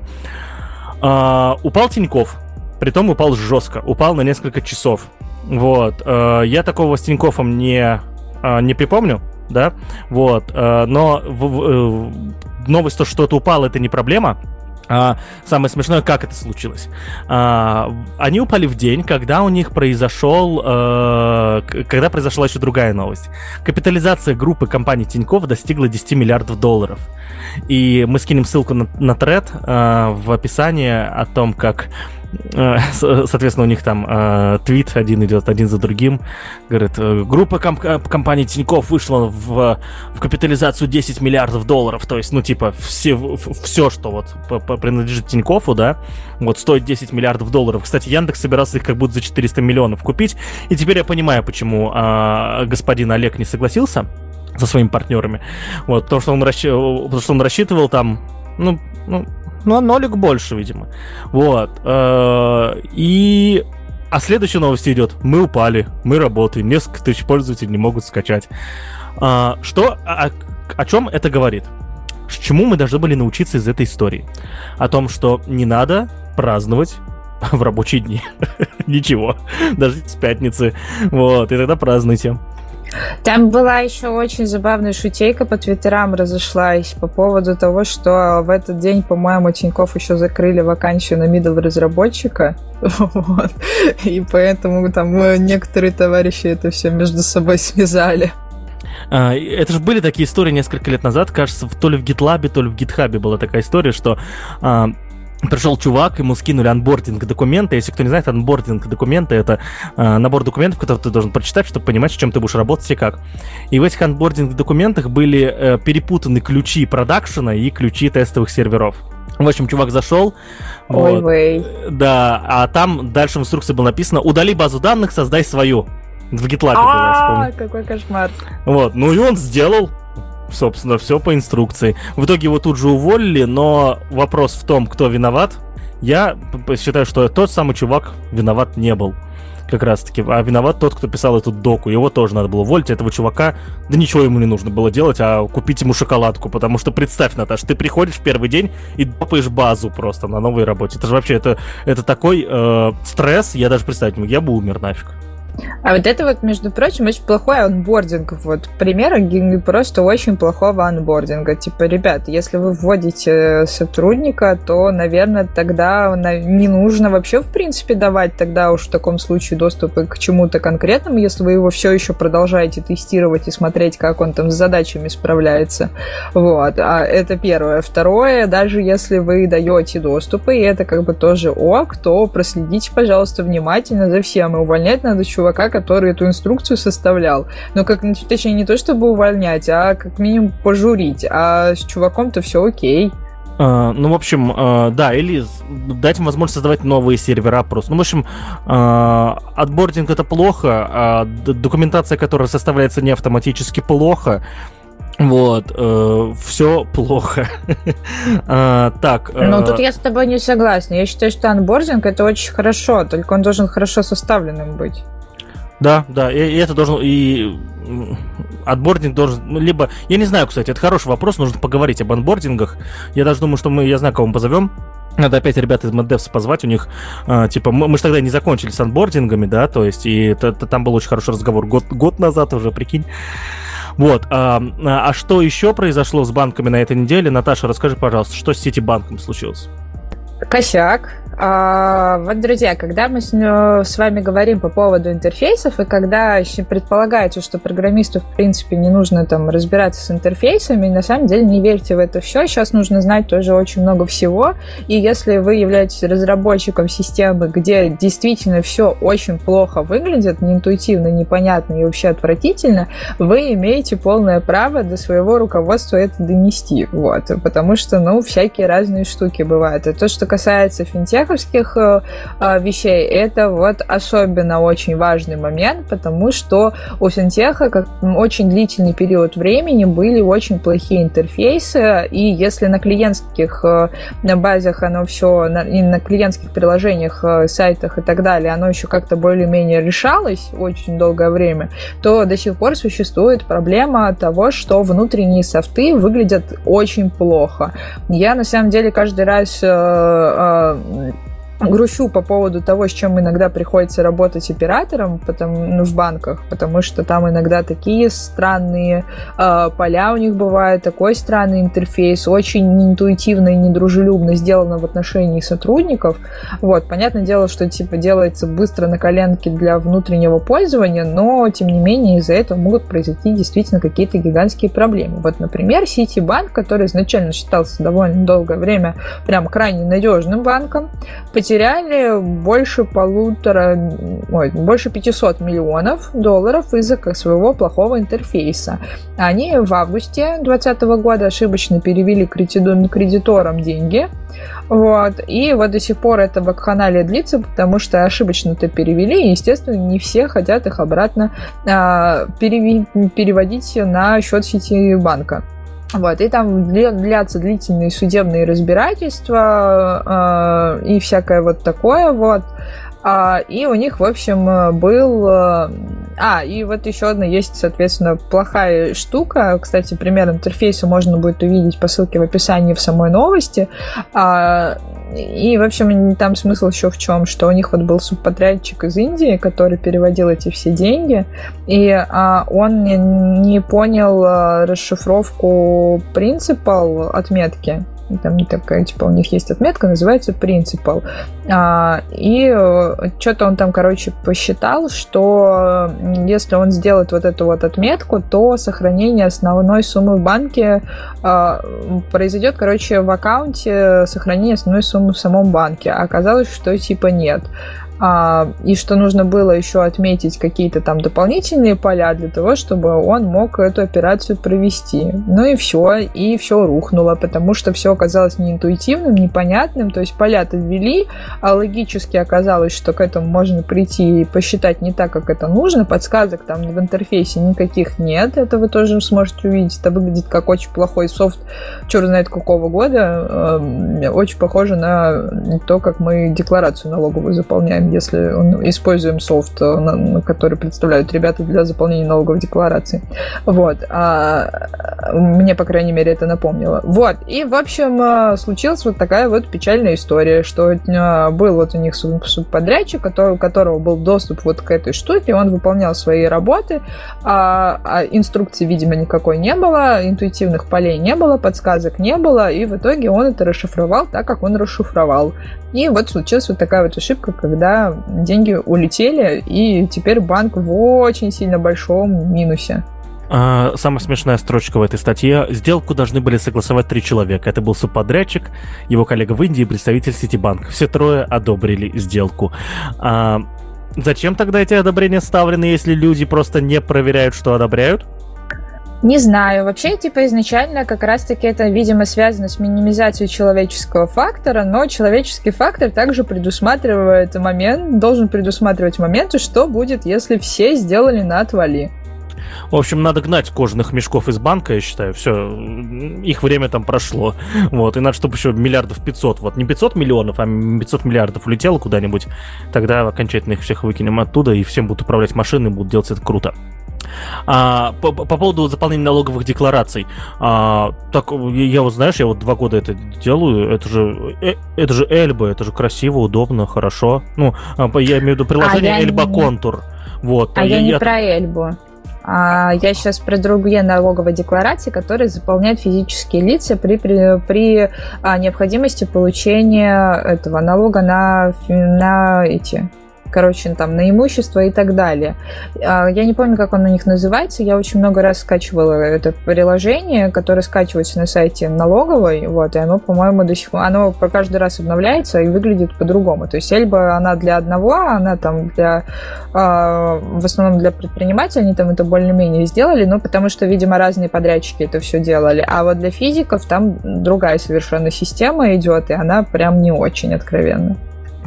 Э, упал Тиньков. Притом упал жестко. Упал на несколько часов. Вот. Э, я такого с Тиньковым не, э, не припомню, да? Вот. Э, но в, в, э, новость, то, что что-то упало, это не проблема а, самое смешное, как это случилось. А, они упали в день, когда у них произошел, а, когда произошла еще другая новость. Капитализация группы компании Тинькофф достигла 10 миллиардов долларов. И мы скинем ссылку на, на тред а, в описании о том, как Э, соответственно, у них там э, твит один идет один за другим. Говорит, э, группа комп- э, компании Тиньков вышла в, в капитализацию 10 миллиардов долларов. То есть, ну, типа, все, все что вот принадлежит Тинькову, да, вот стоит 10 миллиардов долларов. Кстати, Яндекс собирался их как будто за 400 миллионов купить. И теперь я понимаю, почему э, господин Олег не согласился со своими партнерами. Вот, потому что он, расщ... потому что он рассчитывал там, ну, ну, ну, нолик больше, видимо. Вот. Э, и... А следующая новость идет. Мы упали, мы работаем, несколько тысяч пользователей не могут скачать. А, что, о, о чем это говорит? Чему мы должны были научиться из этой истории? О том, что не надо праздновать в рабочие дни. Ничего. Даже с пятницы. Вот, и тогда празднуйте. Там была еще очень забавная шутейка по твиттерам разошлась по поводу того, что в этот день, по-моему, Тиньков еще закрыли вакансию на middle разработчика. Вот. И поэтому там некоторые товарищи это все между собой связали. А, это же были такие истории несколько лет назад, кажется, то ли в GitLab, то ли в GitHub была такая история, что а, пришел чувак, ему скинули onboarding документы. Если кто не знает, onboarding документы это э, набор документов, которые ты должен прочитать, чтобы понимать, с чем ты будешь работать и как. И в этих onboarding документах были э, перепутаны ключи продакшена и ключи тестовых серверов. В общем, чувак зашел. Ой, вот, Да, а там дальше в инструкции было написано: удали базу данных, создай свою. В GitLab было, я какой кошмар. Вот, ну и он сделал собственно, все по инструкции. В итоге его тут же уволили, но вопрос в том, кто виноват. Я считаю, что тот самый чувак виноват не был. Как раз таки. А виноват тот, кто писал эту доку. Его тоже надо было уволить. Этого чувака, да ничего ему не нужно было делать, а купить ему шоколадку. Потому что представь, Наташ, ты приходишь в первый день и допаешь базу просто на новой работе. Это же вообще, это, это такой э, стресс, я даже представить не могу. Я бы умер нафиг. А вот это вот, между прочим, очень плохой анбординг. Вот пример просто очень плохого анбординга. Типа, ребят, если вы вводите сотрудника, то, наверное, тогда не нужно вообще, в принципе, давать тогда уж в таком случае доступ к чему-то конкретному, если вы его все еще продолжаете тестировать и смотреть, как он там с задачами справляется. Вот. А это первое. Второе, даже если вы даете доступы, и это как бы тоже ок, то проследите, пожалуйста, внимательно за всем. И увольнять надо чувака, который эту инструкцию составлял. Но как, ну, точнее, не то чтобы увольнять, а как минимум пожурить. А с чуваком-то все окей. Uh, ну, в общем, uh, да, или дать им возможность создавать новые сервера просто. Ну, в общем, uh, отбординг это плохо, а документация, которая составляется не автоматически, плохо. Вот, э, все плохо. а, так. Э... Ну, тут я с тобой не согласна. Я считаю, что анбординг это очень хорошо, только он должен хорошо составленным быть. Да, да, и, и это должно, и отбординг должен, либо, я не знаю, кстати, это хороший вопрос, нужно поговорить об анбордингах. Я даже думаю, что мы, я знаю, кого мы позовем. Надо опять ребят из MedDevs позвать, у них, э, типа, мы, мы же тогда не закончили с анбордингами, да, то есть, и это, это, там был очень хороший разговор год, год назад уже, прикинь. Вот. А, а что еще произошло с банками на этой неделе? Наташа, расскажи, пожалуйста, что с Ситибанком случилось? Косяк. А, вот, друзья, когда мы с, вами говорим по поводу интерфейсов, и когда предполагается, что программисту, в принципе, не нужно там разбираться с интерфейсами, на самом деле не верьте в это все. Сейчас нужно знать тоже очень много всего. И если вы являетесь разработчиком системы, где действительно все очень плохо выглядит, неинтуитивно, непонятно и вообще отвратительно, вы имеете полное право до своего руководства это донести. Вот. Потому что, ну, всякие разные штуки бывают. И то, что касается финтеха, чеховских э, э, вещей, это вот особенно очень важный момент, потому что у финтеха как очень длительный период времени были очень плохие интерфейсы, и если на клиентских э, базах оно все, и на клиентских приложениях, сайтах и так далее, оно еще как-то более-менее решалось очень долгое время, то до сих пор существует проблема того, что внутренние софты выглядят очень плохо. Я на самом деле каждый раз грущу по поводу того, с чем иногда приходится работать оператором потому, ну, в банках, потому что там иногда такие странные э, поля у них бывают, такой странный интерфейс, очень интуитивно и недружелюбно сделано в отношении сотрудников. Вот, понятное дело, что типа делается быстро на коленке для внутреннего пользования, но тем не менее из-за этого могут произойти действительно какие-то гигантские проблемы. Вот, например, Ситибанк, который изначально считался довольно долгое время прям крайне надежным банком, потеряли больше полутора, ой, больше 500 миллионов долларов из-за своего плохого интерфейса. Они в августе 2020 года ошибочно перевели кредиторам деньги, вот. И вот до сих пор эта вакханалия длится, потому что ошибочно-то перевели, и, естественно, не все хотят их обратно а, переводить на счет сети банка. Вот, и там длятся длительные судебные разбирательства э, и всякое вот такое вот. А, и у них, в общем, был... Э, а, и вот еще одна есть, соответственно, плохая штука. Кстати, пример интерфейса можно будет увидеть по ссылке в описании в самой новости. А, и, в общем, там смысл еще в чем, что у них вот был субподрядчик из Индии, который переводил эти все деньги, и а, он не, не понял а, расшифровку принципал отметки там такая, типа, у них есть отметка, называется принципал. А, и э, что-то он там, короче, посчитал, что если он сделает вот эту вот отметку, то сохранение основной суммы в банке а, произойдет, короче, в аккаунте сохранение основной суммы в самом банке. А оказалось, что типа нет и что нужно было еще отметить какие-то там дополнительные поля для того, чтобы он мог эту операцию провести. Ну и все, и все рухнуло, потому что все оказалось неинтуитивным, непонятным, то есть поля-то ввели, а логически оказалось, что к этому можно прийти и посчитать не так, как это нужно, подсказок там в интерфейсе никаких нет, это вы тоже сможете увидеть, это выглядит как очень плохой софт, черт знает какого года, очень похоже на то, как мы декларацию налоговую заполняем если используем софт, который представляют ребята для заполнения налоговой декларации. Вот. А, мне, по крайней мере, это напомнило. Вот. И, в общем, случилась вот такая вот печальная история, что был вот у них субподрядчик, у которого был доступ вот к этой штуке, он выполнял свои работы, а, а инструкции, видимо, никакой не было, интуитивных полей не было, подсказок не было, и в итоге он это расшифровал так, как он расшифровал. И вот случилась вот такая вот ошибка, когда деньги улетели, и теперь банк в очень сильно большом минусе. А, самая смешная строчка в этой статье. Сделку должны были согласовать три человека. Это был субподрядчик, его коллега в Индии и представитель Ситибанк. Все трое одобрили сделку. А, зачем тогда эти одобрения ставлены, если люди просто не проверяют, что одобряют? Не знаю. Вообще, типа, изначально как раз-таки это, видимо, связано с минимизацией человеческого фактора, но человеческий фактор также предусматривает момент, должен предусматривать моменты, что будет, если все сделали на отвали. В общем, надо гнать кожаных мешков из банка, я считаю. Все, их время там прошло. Вот, и надо, чтобы еще миллиардов 500, вот не 500 миллионов, а 500 миллиардов улетело куда-нибудь. Тогда окончательно их всех выкинем оттуда, и всем будут управлять машины, будут делать это круто. А, по, по поводу заполнения налоговых деклараций. А, так, я вот, знаешь, я вот два года это делаю. Это же, э, это же Эльба, это же красиво, удобно, хорошо. Ну, а, я имею в виду приложение а Эльба Контур. Вот. А я, я не я... про Эльбу. А, я сейчас про другие налоговые декларации, которые заполняют физические лица при, при, при а, необходимости получения этого налога на, на эти короче, там, на имущество и так далее. А, я не помню, как он у них называется. Я очень много раз скачивала это приложение, которое скачивается на сайте налоговой, вот, и оно, по-моему, до сих пор, оно каждый раз обновляется и выглядит по-другому. То есть Эльба, она для одного, она там для, а, в основном для предпринимателей, они там это более-менее сделали, но потому что, видимо, разные подрядчики это все делали. А вот для физиков там другая совершенно система идет, и она прям не очень откровенна.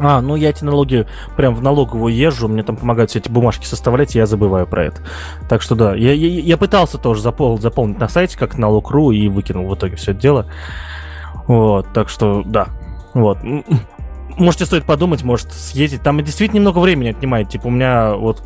А, ну я эти налоги прям в налоговую езжу, мне там помогают все эти бумажки составлять, я забываю про это. Так что да, я, я, я пытался тоже запол, заполнить на сайте как налог.ру и выкинул в итоге все это дело. Вот, так что да, вот. Можете стоит подумать, может съездить. Там действительно немного времени отнимает. Типа у меня вот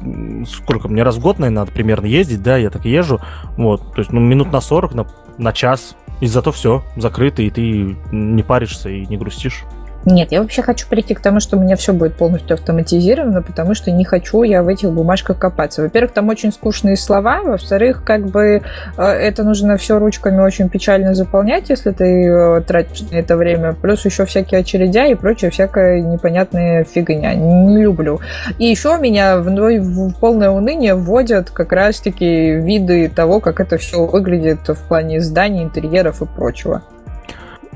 сколько, мне раз в год, наверное, надо примерно ездить, да, я так езжу. Вот, то есть ну, минут на 40, на, на час. И зато все, закрыто, и ты не паришься и не грустишь. Нет, я вообще хочу прийти к тому, что у меня все будет полностью автоматизировано, потому что не хочу я в этих бумажках копаться. Во-первых, там очень скучные слова, во-вторых, как бы э, это нужно все ручками очень печально заполнять, если ты э, тратишь на это время, плюс еще всякие очередя и прочее всякая непонятная фигня. Не люблю. И еще меня в, в полное уныние вводят как раз-таки виды того, как это все выглядит в плане зданий, интерьеров и прочего.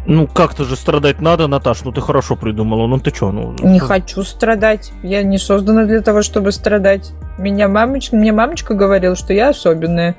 Ну, как-то же страдать надо, Наташ, ну ты хорошо придумала, ну ты чё, ну... Не хочу страдать, я не создана для того, чтобы страдать. Меня мамочка, мне мамочка говорила, что я особенная.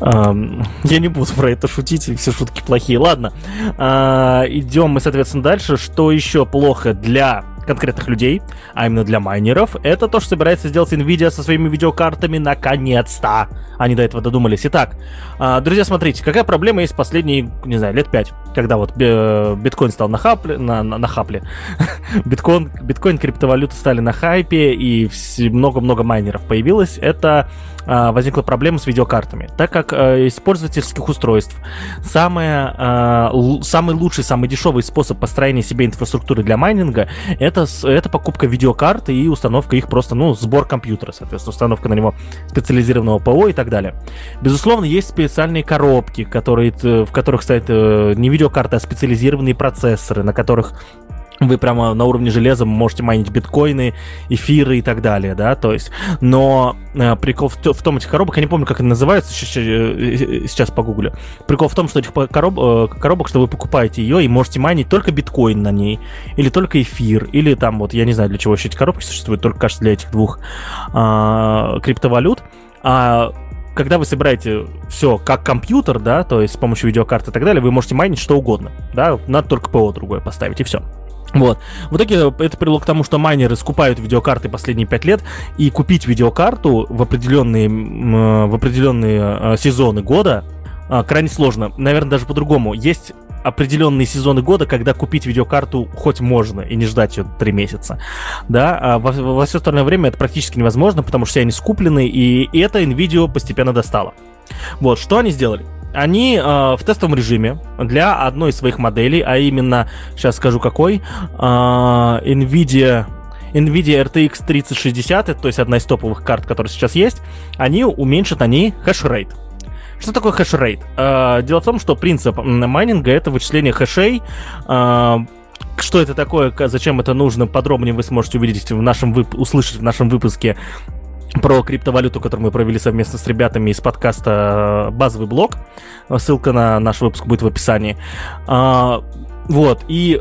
Я не буду про это шутить, все шутки плохие. Ладно, uh, идем мы, соответственно, дальше. Что еще плохо для конкретных людей, а именно для майнеров, это то, что собирается сделать Nvidia со своими видеокартами наконец-то. Они до этого додумались. Итак, а, друзья, смотрите, какая проблема есть последние, не знаю, лет пять, когда вот э, биткоин стал на хапле, на, на, на хапле. биткоин, биткоин, криптовалюты стали на хайпе, и много-много майнеров появилось. Это а, возникла проблема с видеокартами, так как э, из пользовательских устройств самое, а, самый лучший, самый дешевый способ построения себе инфраструктуры для майнинга это, это покупка видеокарты и установка их просто, ну, сбор компьютера, соответственно, установка на него специализированного ПО и так далее. Безусловно, есть специальные коробки, которые, в которых стоят э, не видеокарты, а специализированные процессоры, на которых вы прямо на уровне железа можете майнить биткоины, эфиры и так далее, да, то есть, но э, прикол в, в том этих коробок, я не помню, как они называются, сейчас, э, сейчас погуглю. Прикол в том, что этих короб, э, коробок, что вы покупаете ее и можете майнить только биткоин на ней, или только эфир, или там вот, я не знаю, для чего еще эти коробки существуют, только, кажется, для этих двух э, криптовалют, а когда вы собираете все как компьютер, да, то есть с помощью видеокарты и так далее, вы можете майнить что угодно, да, надо только ПО другое поставить, и все. Вот. В итоге это привело к тому, что майнеры скупают видеокарты последние 5 лет, и купить видеокарту в определенные, в определенные э, сезоны года э, крайне сложно. Наверное, даже по-другому. Есть определенные сезоны года, когда купить видеокарту хоть можно и не ждать ее три месяца. Да, а во, во все остальное время это практически невозможно, потому что все они скуплены, и, это NVIDIA постепенно достало. Вот, что они сделали? Они э, в тестовом режиме для одной из своих моделей, а именно, сейчас скажу какой, э, NVIDIA NVIDIA RTX 3060, то есть одна из топовых карт, которая сейчас есть, они уменьшат они хешрейт. Что такое хешрейт? Э, дело в том, что принцип майнинга это вычисление хэшей. Э, что это такое, зачем это нужно, подробнее вы сможете увидеть в нашем вып- услышать в нашем выпуске про криптовалюту, который мы провели совместно с ребятами из подкаста «Базовый блок». Ссылка на наш выпуск будет в описании. Вот, и,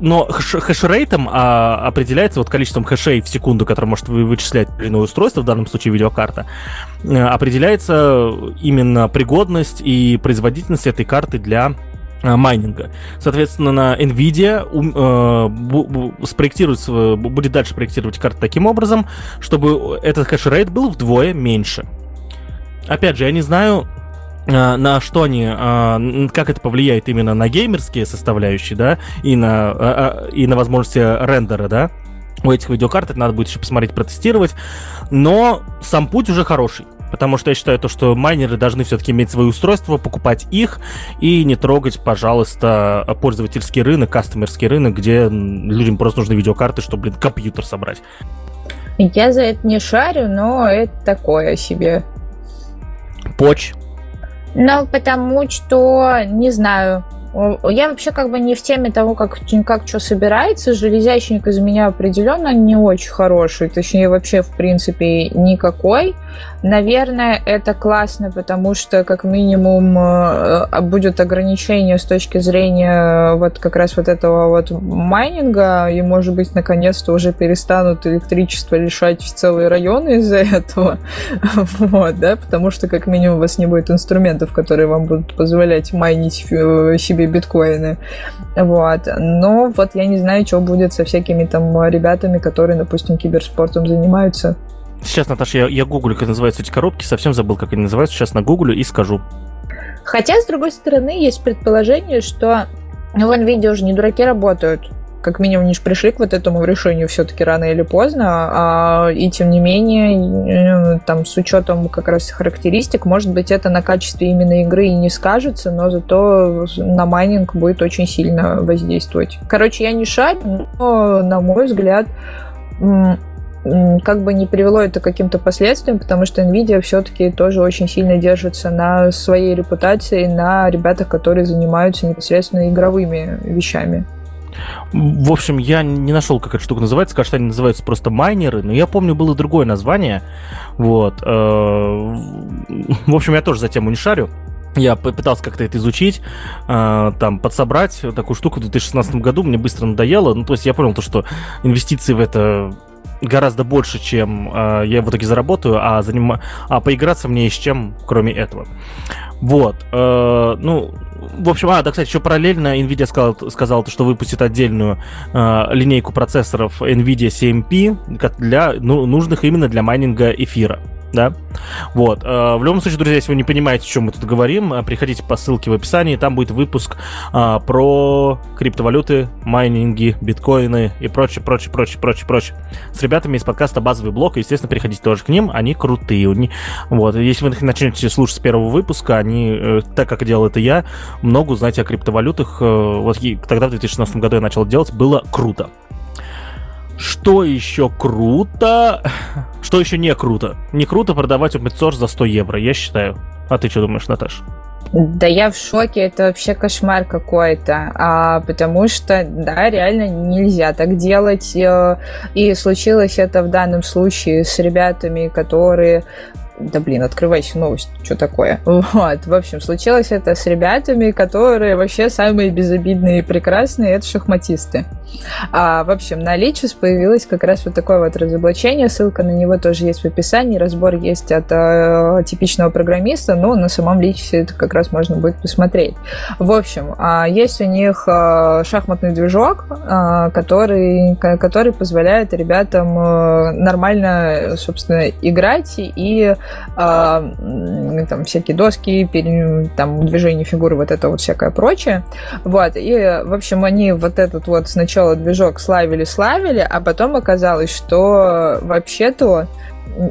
но хэш, хешрейтом а, определяется вот количеством хэшей в секунду, которое может вычислять иное устройство, в данном случае видеокарта, а, определяется именно пригодность и производительность этой карты для а, майнинга. Соответственно, на NVIDIA э, спроектируется, будет дальше проектировать карты таким образом, чтобы этот хэшрейт был вдвое меньше. Опять же, я не знаю, на что они, а, как это повлияет именно на геймерские составляющие, да, и на, а, и на возможности рендера, да, у этих видеокарт, это надо будет еще посмотреть, протестировать, но сам путь уже хороший. Потому что я считаю то, что майнеры должны все-таки иметь свои устройства, покупать их и не трогать, пожалуйста, пользовательский рынок, кастомерский рынок, где людям просто нужны видеокарты, чтобы, блин, компьютер собрать. Я за это не шарю, но это такое себе. Поч, ну, потому что, не знаю, я вообще как бы не в теме того, как, как что собирается. Железячник из меня определенно не очень хороший. Точнее, вообще, в принципе, никакой. Наверное, это классно, потому что, как минимум, э, будет ограничение с точки зрения вот как раз вот этого вот майнинга, и, может быть, наконец-то уже перестанут электричество лишать в целые районы из-за этого. Вот, да, потому что, как минимум, у вас не будет инструментов, которые вам будут позволять майнить э, себе биткоины. Вот. Но вот я не знаю, что будет со всякими там ребятами, которые, допустим, киберспортом занимаются. Сейчас, Наташа, я, я гуглю, как называются эти коробки, совсем забыл, как они называются. Сейчас на гуглю и скажу. Хотя, с другой стороны, есть предположение, что ну, в NVIDIA уже не дураки работают. Как минимум, они же пришли к вот этому решению все-таки рано или поздно, а, и тем не менее, там, с учетом как раз характеристик, может быть, это на качестве именно игры и не скажется, но зато на майнинг будет очень сильно воздействовать. Короче, я не шарю, но, на мой взгляд, как бы не привело это к каким-то последствиям, потому что Nvidia все-таки тоже очень сильно держится на своей репутации, на ребятах, которые занимаются непосредственно игровыми вещами. В общем, я не нашел, как эта штука называется. Кажется, они называются просто майнеры, но я помню, было другое название. Вот. Э, в общем, я тоже за тему не шарю. Я пытался как-то это изучить, э, там, подсобрать такую штуку в 2016 году. Мне быстро надоело. Ну, то есть я понял то, что инвестиции в это гораздо больше, чем э, я в итоге заработаю, а, заним... а поиграться мне есть чем, кроме этого. Вот. Э, ну, в общем, а, да, кстати, еще параллельно NVIDIA сказал, сказал что выпустит отдельную э, линейку процессоров NVIDIA CMP для ну, нужных именно для майнинга эфира да. Вот. Э, в любом случае, друзья, если вы не понимаете, о чем мы тут говорим, э, приходите по ссылке в описании, там будет выпуск а, про криптовалюты, майнинги, биткоины и прочее, прочее, прочее, прочее, прочее. С ребятами из подкаста «Базовый блок», естественно, приходите тоже к ним, они крутые. Вот. Если вы начнете слушать с первого выпуска, они, э, так как делал это я, много узнаете о криптовалютах. Вот тогда, в 2016 году я начал делать, было круто. Что еще круто? Что еще не круто? Не круто продавать open за 100 евро, я считаю. А ты что думаешь, Наташ? Да я в шоке, это вообще кошмар какой-то, а, потому что, да, реально нельзя так делать, э, и случилось это в данном случае с ребятами, которые да блин, открывайся новость, что такое. Вот, в общем, случилось это с ребятами, которые вообще самые безобидные и прекрасные, это шахматисты. А, в общем, на Личес появилось как раз вот такое вот разоблачение, ссылка на него тоже есть в описании, разбор есть от э, типичного программиста, но на самом Личесе это как раз можно будет посмотреть. В общем, э, есть у них э, шахматный движок, э, который, который позволяет ребятам э, нормально, собственно, играть и там всякие доски, там движение фигуры, вот это вот всякое прочее. Вот, и, в общем, они вот этот вот сначала движок славили-славили, а потом оказалось, что вообще-то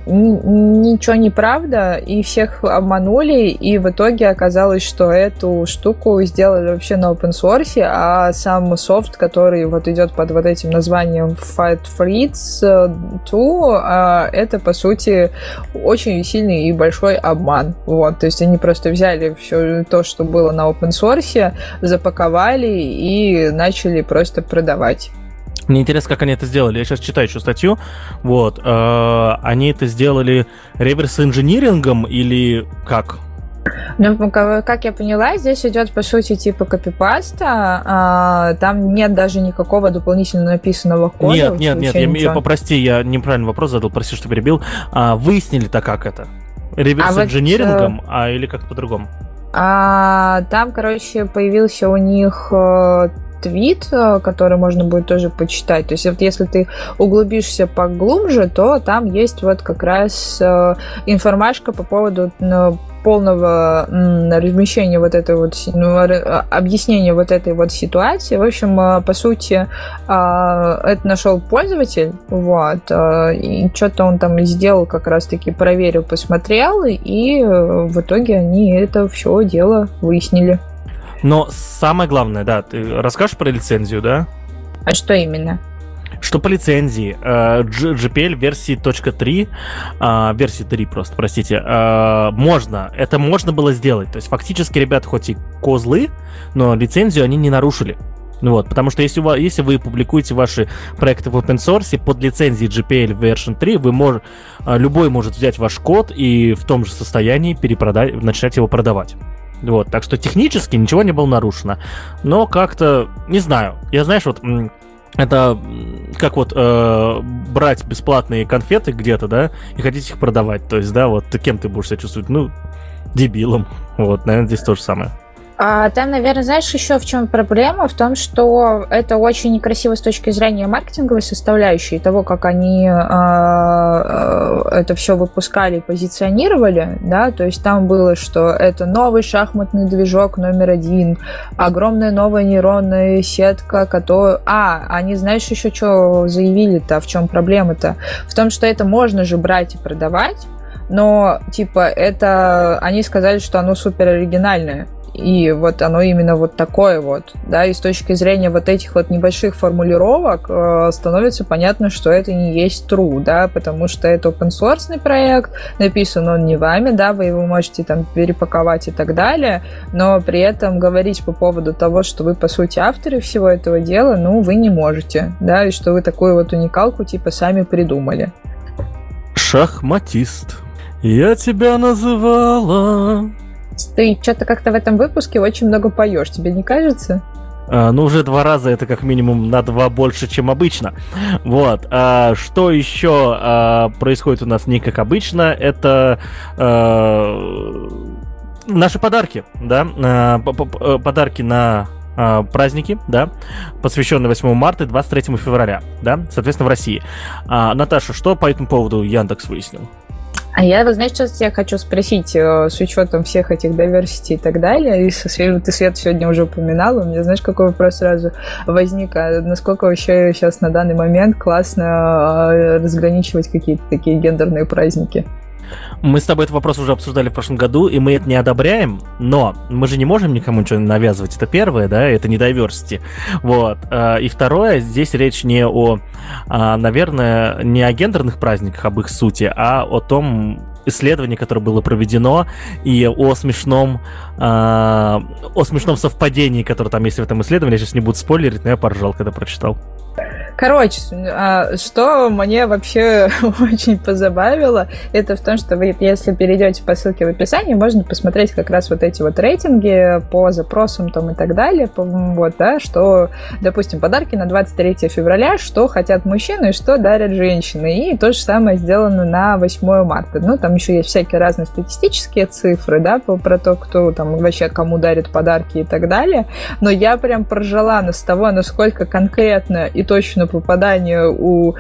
ничего не правда, и всех обманули, и в итоге оказалось, что эту штуку сделали вообще на open source, а сам софт, который вот идет под вот этим названием Fight Fritz 2, это, по сути, очень сильный и большой обман. Вот, то есть они просто взяли все то, что было на open source, запаковали и начали просто продавать. Мне интересно, как они это сделали. Я сейчас читаю еще статью. Вот. Э, они это сделали реверс-инжинирингом или как? Ну, как я поняла, здесь идет, по сути, типа копипаста. А, там нет даже никакого дополнительно написанного кода. Нет, нет, нет, я, я, попрости, я неправильный вопрос задал, прости, что перебил. А, выяснили-то как это? Реверс-инжинирингом, а, вот, а или как-то по-другому? А, там, короче, появился у них э, твит, э, который можно будет тоже почитать. То есть вот если ты углубишься поглубже, то там есть вот как раз э, информашка по поводу ну, полного размещения вот этой вот, ну, объяснения вот этой вот ситуации. В общем, э, по сути, это нашел пользователь, вот, и что-то он там сделал, как раз-таки проверил, посмотрел, и в итоге они это все дело выяснили. Но самое главное, да, ты расскажешь про лицензию, да? А что именно? Что по лицензии э, GPL версии .3, э, версии 3 просто, простите, э, можно, это можно было сделать. То есть фактически ребята хоть и козлы, но лицензию они не нарушили. Вот, потому что если, у вас, если вы публикуете ваши проекты в open source под лицензией GPL version 3, вы мож, любой может взять ваш код и в том же состоянии перепродать, начать его продавать. Вот, так что технически ничего не было нарушено. Но как-то, не знаю, я, знаешь, вот это как вот э, брать бесплатные конфеты где-то, да, и хотите их продавать. То есть, да, вот кем ты будешь себя чувствовать? Ну, дебилом. Вот, наверное, здесь то же самое. А там, наверное, знаешь, еще в чем проблема? В том, что это очень некрасиво с точки зрения маркетинговой составляющей, того, как они э, это все выпускали и позиционировали, да, то есть там было, что это новый шахматный движок номер один, огромная новая нейронная сетка, которая... А, они, знаешь, еще что заявили-то, в чем проблема-то? В том, что это можно же брать и продавать, но, типа, это... Они сказали, что оно супер оригинальное. И вот оно именно вот такое вот, да, и с точки зрения вот этих вот небольших формулировок э, становится понятно, что это не есть true, да, потому что это open source проект, написан он не вами, да, вы его можете там перепаковать и так далее, но при этом говорить по поводу того, что вы по сути авторы всего этого дела, ну, вы не можете, да, и что вы такую вот уникалку типа сами придумали. Шахматист. Я тебя называла ты что-то как-то в этом выпуске очень много поешь, тебе не кажется? А, ну, уже два раза это как минимум на два больше, чем обычно. Вот. А, что еще а, происходит у нас не как обычно, это а, наши подарки, да, а, подарки на а, праздники, да, посвященные 8 марта и 23 февраля, да, соответственно, в России. Наташа, что по этому поводу Яндекс выяснил? А я, знаешь, сейчас я хочу спросить, э, с учетом всех этих diversity и так далее, и со, ты, Свет, сегодня уже упоминал, у меня, знаешь, какой вопрос сразу возник, а насколько вообще сейчас на данный момент классно а, разграничивать какие-то такие гендерные праздники? Мы с тобой этот вопрос уже обсуждали в прошлом году, и мы это не одобряем, но мы же не можем никому ничего навязывать. Это первое, да, это не diversity. Вот. А, и второе, здесь речь не о, а, наверное, не о гендерных праздниках, об их сути, а о том, исследовании, которое было проведено, и о смешном, э, о смешном совпадении, которое там есть в этом исследовании. Я сейчас не буду спойлерить, но я поржал, когда прочитал. Короче, а, что мне вообще очень позабавило, это в том, что вы, если перейдете по ссылке в описании, можно посмотреть как раз вот эти вот рейтинги по запросам там и так далее, вот, да, что, допустим, подарки на 23 февраля, что хотят мужчины что дарят женщины, и то же самое сделано на 8 марта. Ну, там еще есть всякие разные статистические цифры, да, про то, кто там вообще кому дарит подарки и так далее, но я прям поржала с того, насколько конкретно и точно на попадание у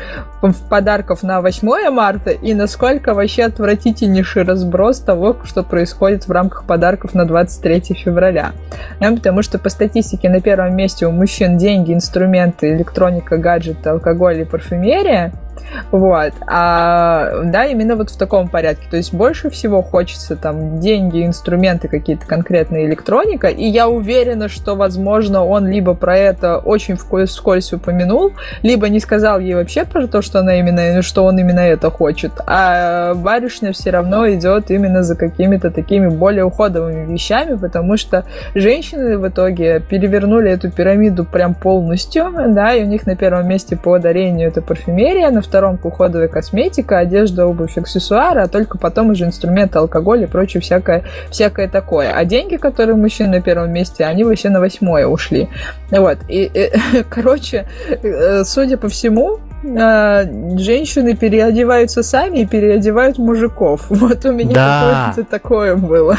подарков на 8 марта и насколько вообще отвратительнейший разброс того, что происходит в рамках подарков на 23 февраля. Потому что по статистике на первом месте у мужчин деньги, инструменты, электроника, гаджеты, алкоголь и парфюмерия – вот. А, да, именно вот в таком порядке. То есть больше всего хочется там деньги, инструменты какие-то конкретные, электроника. И я уверена, что, возможно, он либо про это очень вскользь упомянул, либо не сказал ей вообще про то, что она именно, что он именно это хочет. А барышня все равно идет именно за какими-то такими более уходовыми вещами, потому что женщины в итоге перевернули эту пирамиду прям полностью, да, и у них на первом месте по дарению это парфюмерия, на втором уходовая косметика, одежда, обувь, аксессуары, а только потом уже инструменты, алкоголь и прочее всякое, всякое такое. А деньги, которые мужчины на первом месте, они вообще на восьмое ушли. Вот. И, и короче, э, судя по всему, э, женщины переодеваются сами и переодевают мужиков. Вот у меня да. такое было.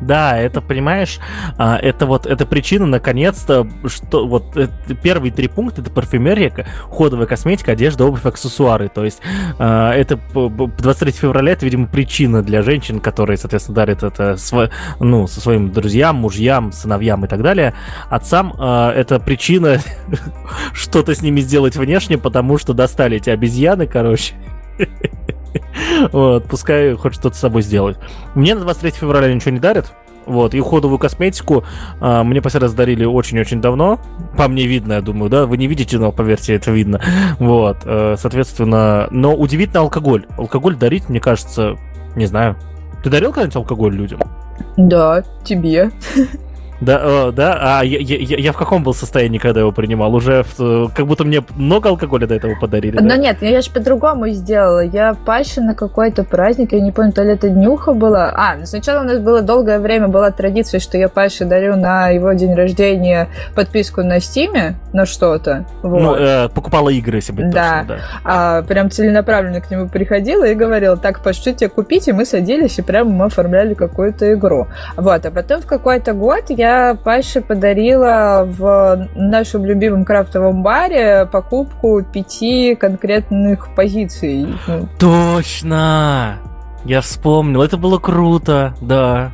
Да, это, понимаешь, а, это вот, эта причина, наконец-то, что вот первые три пункта, это парфюмерия, ходовая косметика, одежда, обувь, аксессуары. То есть а, это 23 февраля, это, видимо, причина для женщин, которые, соответственно, дарят это сво, ну, своим друзьям, мужьям, сыновьям и так далее. Отцам а, это причина что-то с ними сделать внешне, потому что достали эти обезьяны, короче. Вот, пускай хоть что-то с собой сделают. Мне на 23 февраля ничего не дарят. Вот, и уходовую косметику а, мне последний раз дарили очень-очень давно. По мне видно, я думаю, да? Вы не видите, но поверьте, это видно. Вот, э, соответственно, но удивительно алкоголь. Алкоголь дарить, мне кажется, не знаю. Ты дарил когда-нибудь алкоголь людям? Да, тебе. Да, э, да, а я, я, я в каком был состоянии, когда его принимал? Уже в, как будто мне много алкоголя до этого подарили. Но да? нет, я же по-другому сделала. Я Паше на какой-то праздник, я не помню, то ли это днюха была. А, сначала у нас было долгое время была традиция, что я Паше дарю на его день рождения подписку на Стиме на что-то. Вот. Ну, э, покупала игры, если быть да. точно, да. А, прям целенаправленно к нему приходила и говорила, так, Паш, что тебе купить? И мы садились, и прямо мы оформляли какую-то игру. Вот, а потом в какой-то год я я Паше подарила в нашем любимом крафтовом баре покупку пяти конкретных позиций. Точно! Я вспомнил, это было круто, да.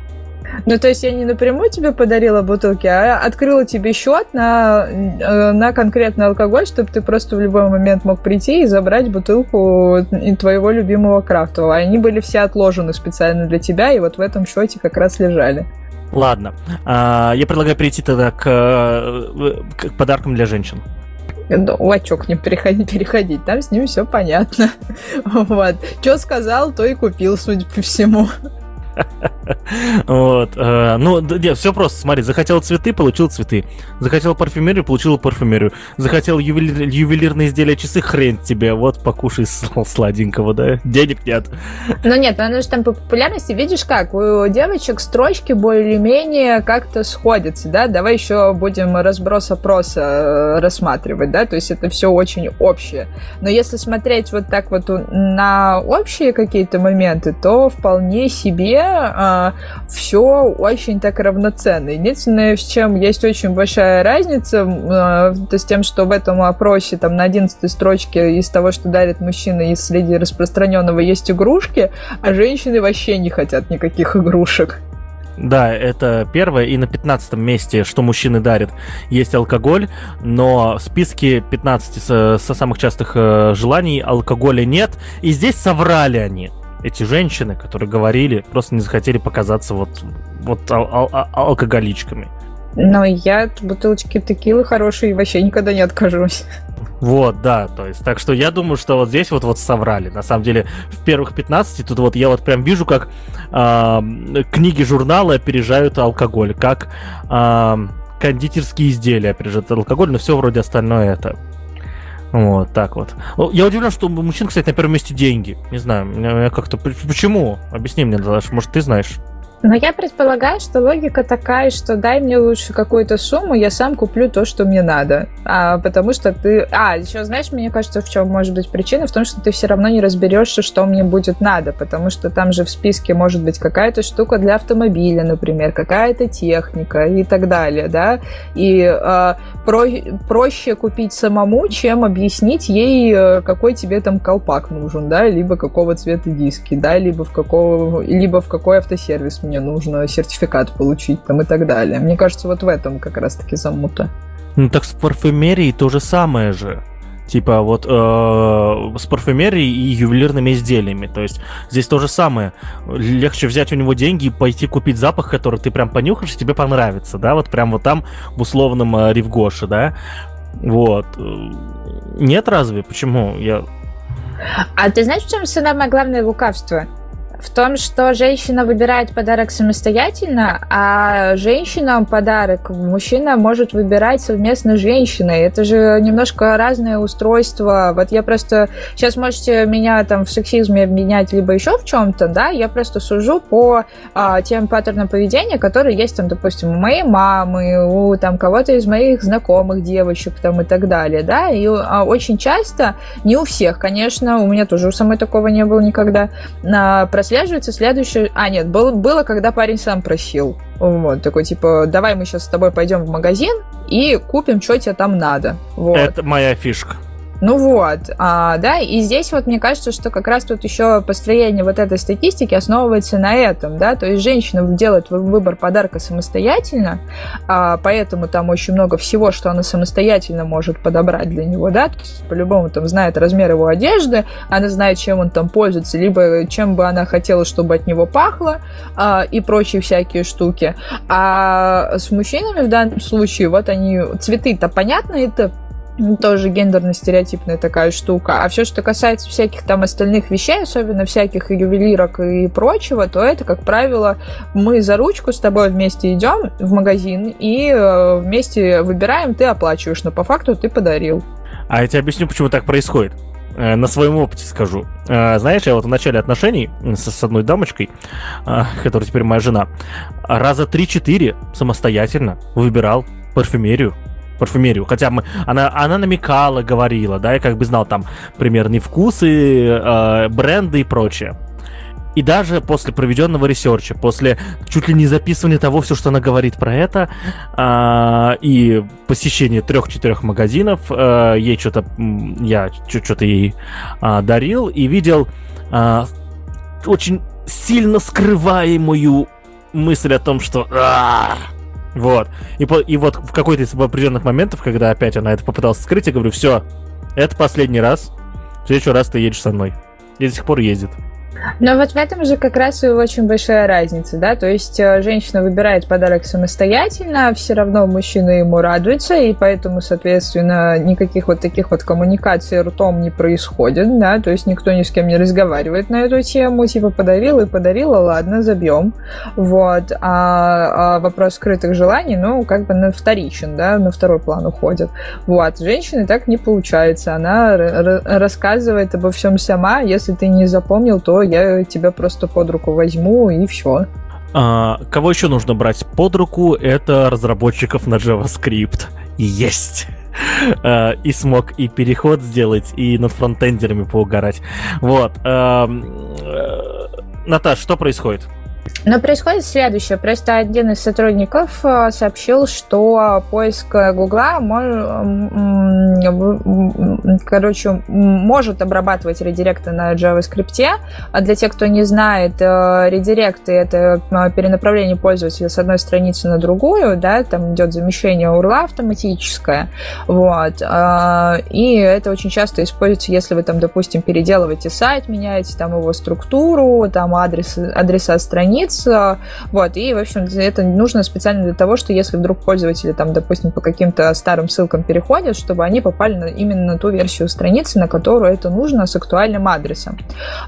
Ну, то есть я не напрямую тебе подарила бутылки, а открыла тебе счет на, э, на конкретный алкоголь, чтобы ты просто в любой момент мог прийти и забрать бутылку твоего любимого крафтового. Они были все отложены специально для тебя, и вот в этом счете как раз лежали. Ладно. А, я предлагаю перейти тогда к, э, к подаркам для женщин. Лачок не переходить, переходить, там с ним все понятно. Вот. Что сказал, то и купил, судя по всему. Вот. Э, ну, нет, все просто. Смотри, захотел цветы, получил цветы. Захотел парфюмерию, получил парфюмерию. Захотел ювелир, ювелирные изделия, часы, хрен тебе. Вот, покушай сладенького, да? Денег нет. Ну нет, ну, оно же там по популярности, видишь как, у девочек строчки более-менее как-то сходятся, да? Давай еще будем разброс опроса э, рассматривать, да? То есть это все очень общее. Но если смотреть вот так вот на общие какие-то моменты, то вполне себе а, все очень так равноценно. Единственное, с чем есть очень большая разница, а, то с тем, что в этом опросе там на 11 строчке из того, что дарит мужчина, из среди распространенного есть игрушки, а женщины вообще не хотят никаких игрушек. Да, это первое. И на 15 месте, что мужчины дарят, есть алкоголь, но в списке 15 со, со самых частых э, желаний алкоголя нет. И здесь соврали они эти женщины, которые говорили, просто не захотели показаться вот, вот ал- ал- ал- алкоголичками. Но я от бутылочки текилы хорошей вообще никогда не откажусь. Вот, да, то есть, так что я думаю, что вот здесь вот вот соврали. На самом деле, в первых 15 тут вот я вот прям вижу, как э, книги, журналы опережают алкоголь, как э, кондитерские изделия опережают алкоголь, но все вроде остальное это вот, так вот. Я удивлен, что у мужчин, кстати, на первом месте деньги. Не знаю, как-то... Почему? Объясни мне, Даш, может, ты знаешь? Но я предполагаю, что логика такая, что дай мне лучше какую-то сумму, я сам куплю то, что мне надо. А, потому что ты... А, еще знаешь, мне кажется, в чем может быть причина? В том, что ты все равно не разберешься, что мне будет надо, потому что там же в списке может быть какая-то штука для автомобиля, например, какая-то техника и так далее, да? И э, про... проще купить самому, чем объяснить ей, э, какой тебе там колпак нужен, да, либо какого цвета диски, да, либо в какого... либо в какой автосервис мне мне нужно сертификат получить там и так далее. Мне кажется, вот в этом как раз-таки замута. Ну так с парфюмерией то же самое же. Типа вот э, с парфюмерией и ювелирными изделиями. То есть здесь то же самое. Легче взять у него деньги и пойти купить запах, который ты прям понюхаешь, и тебе понравится, да, вот прям вот там в условном э, Ривгоше, да. Вот. Нет разве? Почему? Я... А ты знаешь, в чем самое главное лукавство? В том, что женщина выбирает подарок самостоятельно, а женщинам подарок мужчина может выбирать совместно с женщиной. Это же немножко разное устройство. Вот я просто... Сейчас можете меня там в сексизме обменять либо еще в чем-то, да, я просто сужу по а, тем паттернам поведения, которые есть там, допустим, у моей мамы, у там кого-то из моих знакомых девочек там и так далее, да, и а, очень часто, не у всех, конечно, у меня тоже у самой такого не было никогда, а, прослеживается следующее... А, нет, было, было, когда парень сам просил. Вот, такой, типа, давай мы сейчас с тобой пойдем в магазин и купим, что тебе там надо. Вот. Это моя фишка. Ну вот, а, да, и здесь вот мне кажется, что как раз тут еще построение вот этой статистики основывается на этом, да, то есть женщина делает выбор подарка самостоятельно, а, поэтому там очень много всего, что она самостоятельно может подобрать для него, да, то есть по-любому там знает размер его одежды, она знает, чем он там пользуется, либо чем бы она хотела, чтобы от него пахло, а, и прочие всякие штуки. А с мужчинами в данном случае, вот они, цветы-то понятно, это тоже гендерно-стереотипная такая штука. А все, что касается всяких там остальных вещей, особенно всяких ювелирок и прочего, то это, как правило, мы за ручку с тобой вместе идем в магазин и э, вместе выбираем, ты оплачиваешь, но по факту ты подарил. А я тебе объясню, почему так происходит. Э, на своем опыте скажу. Э, знаешь, я вот в начале отношений с, одной дамочкой, которая теперь моя жена, раза 3-4 самостоятельно выбирал парфюмерию парфюмерию. Хотя мы, она, она намекала, говорила, да, я как бы знал там примерные вкусы, э, бренды и прочее. И даже после проведенного research а, после чуть ли не записывания того, все, что она говорит про это, э, и посещения трех-четырех магазинов, э, ей что-то, я что-то ей э, дарил и видел э, очень сильно скрываемую мысль о том, что вот. И, и вот в какой-то из определенных моментов, когда опять она это попыталась скрыть, я говорю, все, это последний раз. В следующий раз ты едешь со мной. И до сих пор ездит. Но вот в этом же как раз и очень большая разница, да, то есть э, женщина выбирает подарок самостоятельно, все равно мужчина ему радуется, и поэтому, соответственно, никаких вот таких вот коммуникаций ртом не происходит, да, то есть никто ни с кем не разговаривает на эту тему, типа подарил и подарила, ладно, забьем, вот, а, а вопрос скрытых желаний, ну, как бы на вторичен, да, на второй план уходит, вот, женщины так не получается, она рассказывает обо всем сама, если ты не запомнил, то я тебя просто под руку возьму и все. А, кого еще нужно брать под руку? Это разработчиков на JavaScript. Есть! А, и смог и переход сделать, и над фронтендерами поугарать. Вот. А, Наташ, что происходит? Но происходит следующее. Просто один из сотрудников э, сообщил, что поиск Гугла короче, может обрабатывать редиректы на JavaScript. А для тех, кто не знает, э, редиректы — это э, перенаправление пользователя с одной страницы на другую, да, там идет замещение URL автоматическое, вот. И это очень часто используется, если вы там, допустим, переделываете сайт, меняете там его структуру, там адрес, адреса страниц, страниц, вот, и, в общем, это нужно специально для того, что если вдруг пользователи там, допустим, по каким-то старым ссылкам переходят, чтобы они попали на, именно на ту версию страницы, на которую это нужно, с актуальным адресом.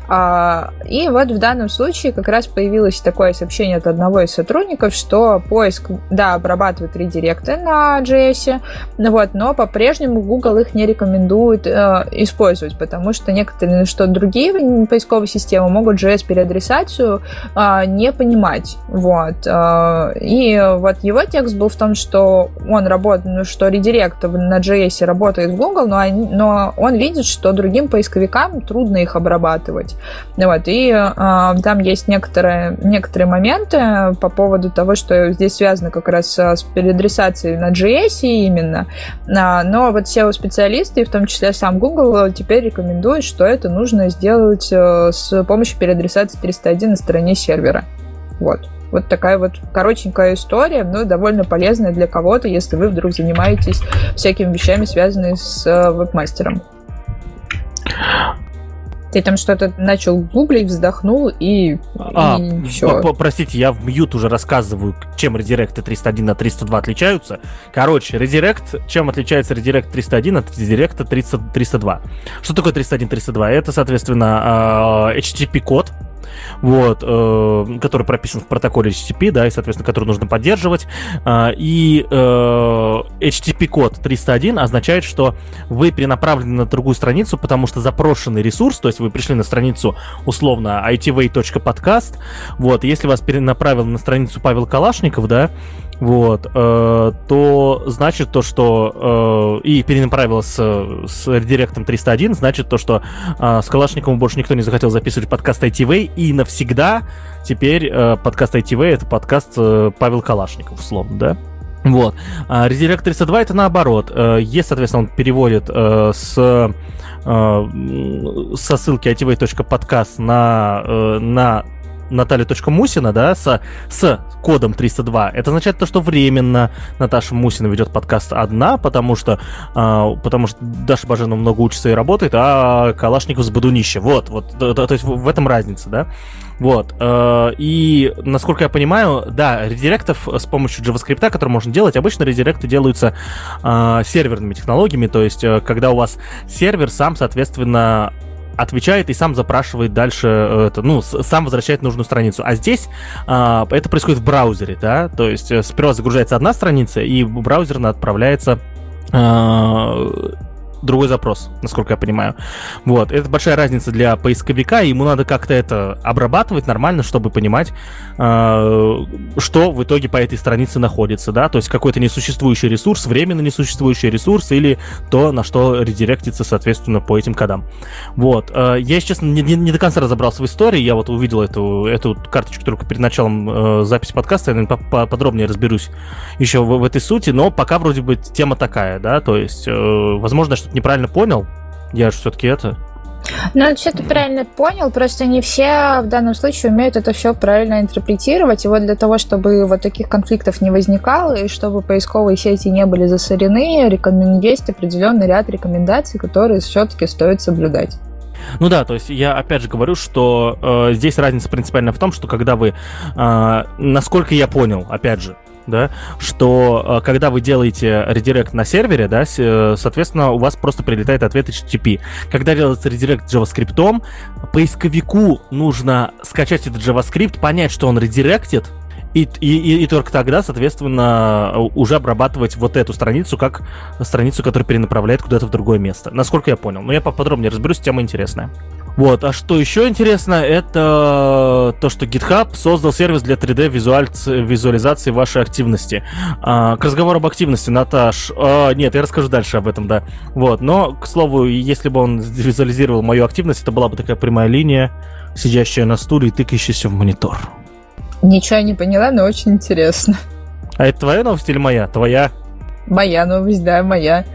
А, и вот в данном случае как раз появилось такое сообщение от одного из сотрудников, что поиск, да, обрабатывает редиректы на JS, вот, но по-прежнему Google их не рекомендует э, использовать, потому что некоторые, что другие поисковые системы могут JS переадресацию э, не понимать. Вот. Э, и вот его текст был в том, что он работает, ну, что редирект на JS работает в Google, но, они, но он видит, что другим поисковикам трудно их обрабатывать. Вот. И э, там есть некоторые, некоторые моменты по поводу того, что здесь связано как раз с переадресацией на JS именно. Но вот SEO-специалисты, в том числе сам Google, теперь рекомендуют, что это нужно сделать с помощью переадресации 301 на стороне сервера. Вот. Вот такая вот коротенькая история, но довольно полезная для кого-то, если вы вдруг занимаетесь всякими вещами, связанными с э, веб-мастером. Ты там что-то начал гуглить, вздохнул и, а, и все. Простите, я в мьют уже рассказываю, чем редиректы 301 от 302 отличаются. Короче, редирект, чем отличается редирект 301 от редиректа 302? Что такое 301 302? Это, соответственно, HTTP-код, вот, э, который прописан в протоколе HTTP, да, и, соответственно, который нужно поддерживать. Э, и э, HTTP-код 301 означает, что вы перенаправлены на другую страницу, потому что запрошенный ресурс, то есть вы пришли на страницу условно itway.podcast, вот, если вас перенаправил на страницу Павел Калашников, да, вот, э, то значит то, что э, и перенаправил с, редиректом 301, значит то, что э, с Калашниковым больше никто не захотел записывать подкаст ITV, и навсегда теперь э, подкаст ITV это подкаст э, Павел Калашников, условно, да? Вот. А редирект 302 это наоборот. Э, есть, соответственно, он переводит э, с э, со ссылки itv.podcast на, на Наталья.Мусина, да, с, с кодом 302, это означает то, что временно Наташа Мусина ведет подкаст одна, потому что, э, потому что Даша Баженова много учится и работает, а Калашников с Бадунище. Вот, вот, то, то есть в этом разница, да. Вот. Э, и, насколько я понимаю, да, редиректов с помощью JavaScript, который можно делать, обычно редиректы делаются э, серверными технологиями, то есть э, когда у вас сервер сам, соответственно, отвечает и сам запрашивает дальше, э, это, ну, сам возвращает нужную страницу. А здесь а, это происходит в браузере, да, то есть э, сперва загружается одна страница, и браузерно отправляется а, другой запрос, насколько я понимаю. Вот, это большая разница для поисковика, ему надо как-то это обрабатывать нормально, чтобы понимать, э, что в итоге по этой странице находится, да, то есть какой-то несуществующий ресурс, временно несуществующий ресурс, или то, на что редиректится, соответственно, по этим кодам. Вот, э, я, честно, не, не, не до конца разобрался в истории, я вот увидел эту, эту карточку только перед началом э, записи подкаста, я, наверное, подробнее разберусь еще в, в этой сути, но пока вроде бы тема такая, да, то есть, э, возможно, что неправильно понял. Я же все-таки это. Ну, все ты правильно понял, просто не все в данном случае умеют это все правильно интерпретировать. И вот для того, чтобы вот таких конфликтов не возникало, и чтобы поисковые сети не были засорены, есть определенный ряд рекомендаций, которые все-таки стоит соблюдать. Ну да, то есть я опять же говорю, что э, здесь разница принципиально в том, что когда вы, э, насколько я понял, опять же, да, что э, когда вы делаете редирект на сервере, да, э, соответственно, у вас просто прилетает ответ HTTP. Когда делается редирект JavaScript, поисковику нужно скачать этот JavaScript, понять, что он редиректит, и, и, и только тогда, соответственно, уже обрабатывать вот эту страницу как страницу, которая перенаправляет куда-то в другое место. Насколько я понял. Но я поподробнее разберусь, тема интересная. Вот, а что еще интересно, это то, что GitHub создал сервис для 3D визуаль... визуализации вашей активности. А, к разговору об активности, Наташ. А, нет, я расскажу дальше об этом, да. Вот, но, к слову, если бы он визуализировал мою активность, это была бы такая прямая линия, сидящая на стуле и тыкающаяся в монитор. Ничего не поняла, но очень интересно. А это твоя новость или моя? Твоя? Моя новость, да, моя.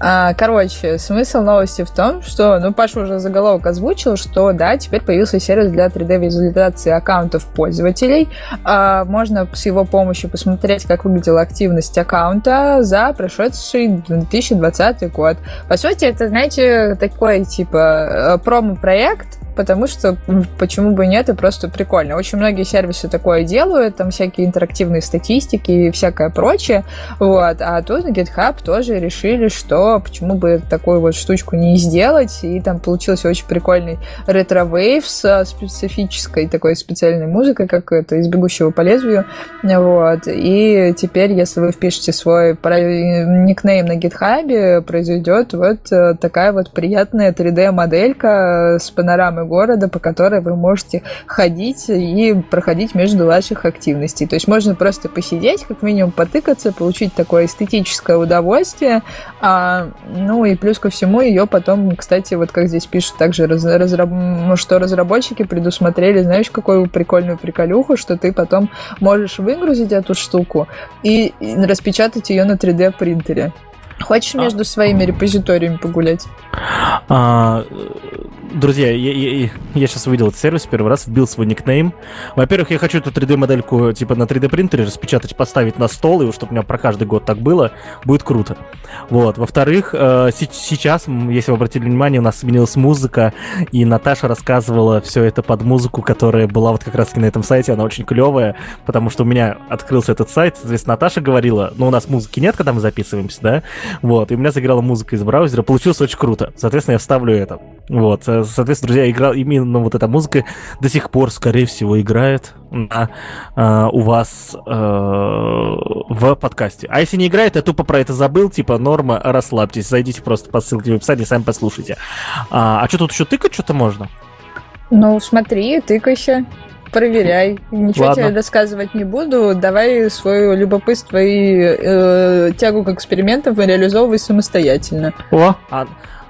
А, короче, смысл новости в том, что, ну, Паша уже заголовок озвучил, что, да, теперь появился сервис для 3D-визуализации аккаунтов пользователей. А, можно с его помощью посмотреть, как выглядела активность аккаунта за прошедший 2020 год. По сути, это, знаете, такой, типа, э, промо-проект, потому что почему бы нет, и просто прикольно. Очень многие сервисы такое делают, там всякие интерактивные статистики и всякое прочее, вот, а тут GitHub тоже решили, что почему бы такую вот штучку не сделать, и там получился очень прикольный retrowave с специфической такой специальной музыкой, как это из «Бегущего по лезвию», вот, и теперь, если вы впишете свой никнейм на GitHub, произойдет вот э, такая вот приятная 3D-моделька с панорамой зоны города, по которой вы можете ходить и проходить между ваших активностей. То есть можно просто посидеть, как минимум потыкаться, получить такое эстетическое удовольствие. А, ну и плюс ко всему ее потом, кстати, вот как здесь пишут, также раз, разраб... что разработчики предусмотрели, знаешь, какую прикольную приколюху, что ты потом можешь выгрузить эту штуку и распечатать ее на 3D принтере. Хочешь а. между своими репозиториями погулять? А, друзья, я, я, я сейчас увидел этот сервис первый раз, вбил свой никнейм. Во-первых, я хочу эту 3D-модельку типа на 3D-принтере распечатать, поставить на стол, и чтобы у меня про каждый год так было, будет круто. Вот. Во-вторых, э, сейчас, если вы обратили внимание, у нас сменилась музыка, и Наташа рассказывала все это под музыку, которая была вот как раз на этом сайте, она очень клевая, потому что у меня открылся этот сайт, соответственно, Наташа говорила, ну, у нас музыки нет, когда мы записываемся, да, вот, и у меня заиграла музыка из браузера, получилось очень круто, соответственно, я вставлю это. Вот, э, соответственно, друзья, игра, именно вот эта музыка до сих пор, скорее всего, играет на, э, у вас э, в подкасте. А если не играет, я тупо про это забыл, типа, норма, расслабьтесь, зайдите просто по ссылке в описании, сами послушайте. А, а что тут еще тыкать что-то можно? Ну, смотри, тыкайся проверяй. Ничего Ладно. тебе рассказывать не буду. Давай свое любопытство и э, тягу к экспериментам реализовывай самостоятельно. О, а,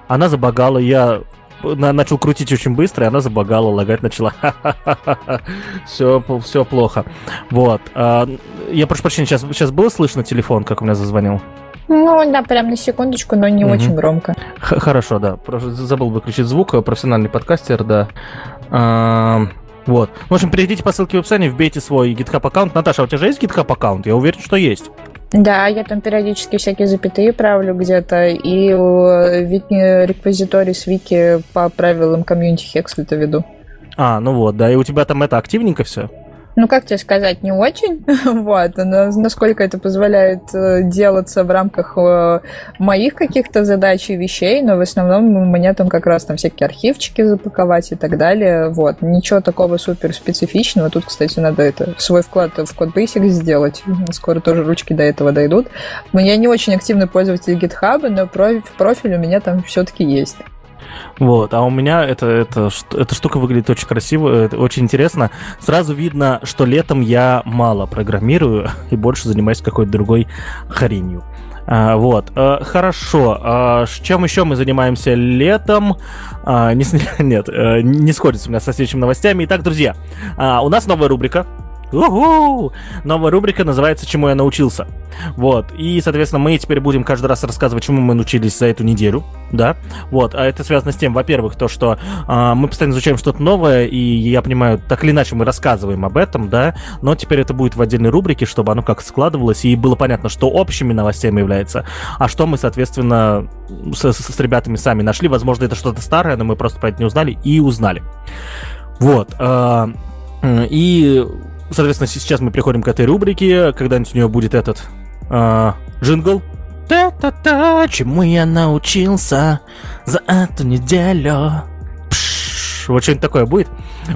она забагала, я начал крутить очень быстро, и она забагала, лагать начала. все, все плохо. Вот. А, я прошу прощения, сейчас, сейчас было слышно телефон, как у меня зазвонил? Ну, да, прям на секундочку, но не угу. очень громко. Х хорошо, да. Забыл выключить звук. Профессиональный подкастер, да. А вот. В общем, перейдите по ссылке в описании, вбейте свой GitHub аккаунт. Наташа, а у тебя же есть GitHub аккаунт? Я уверен, что есть. Да, я там периодически всякие запятые правлю где-то, и реквизиторий с вики по правилам комьюнити Хекслита веду. А, ну вот, да, и у тебя там это активненько все? Ну, как тебе сказать, не очень, вот, насколько это позволяет э, делаться в рамках э, моих каких-то задач и вещей, но в основном у меня там как раз там всякие архивчики запаковать и так далее, вот, ничего такого супер специфичного, тут, кстати, надо это, свой вклад в код Basic сделать, скоро тоже ручки до этого дойдут. Я не очень активный пользователь GitHub, но профиль у меня там все-таки есть. Вот, а у меня это, это, эта штука выглядит очень красиво, очень интересно. Сразу видно, что летом я мало программирую и больше занимаюсь какой-то другой хренью. А, вот, а, хорошо. А, чем еще мы занимаемся летом? А, не, нет, э, не сходится у меня со следующими новостями. Итак, друзья, а, у нас новая рубрика Уху! Новая рубрика называется «Чему я научился». Вот, и, соответственно, мы теперь будем каждый раз рассказывать, чему мы научились за эту неделю, да, вот, а это связано с тем, во-первых, то, что э, мы постоянно изучаем что-то новое, и я понимаю, так или иначе мы рассказываем об этом, да, но теперь это будет в отдельной рубрике, чтобы оно как складывалось, и было понятно, что общими новостями является, а что мы, соответственно, с, с, с ребятами сами нашли, возможно, это что-то старое, но мы просто про это не узнали, и узнали. Вот, э, и Соответственно, сейчас мы приходим к этой рубрике. Когда-нибудь у нее будет этот э, джингл. Та-та-та, чему я научился за эту неделю. Пш, вот что-нибудь такое будет.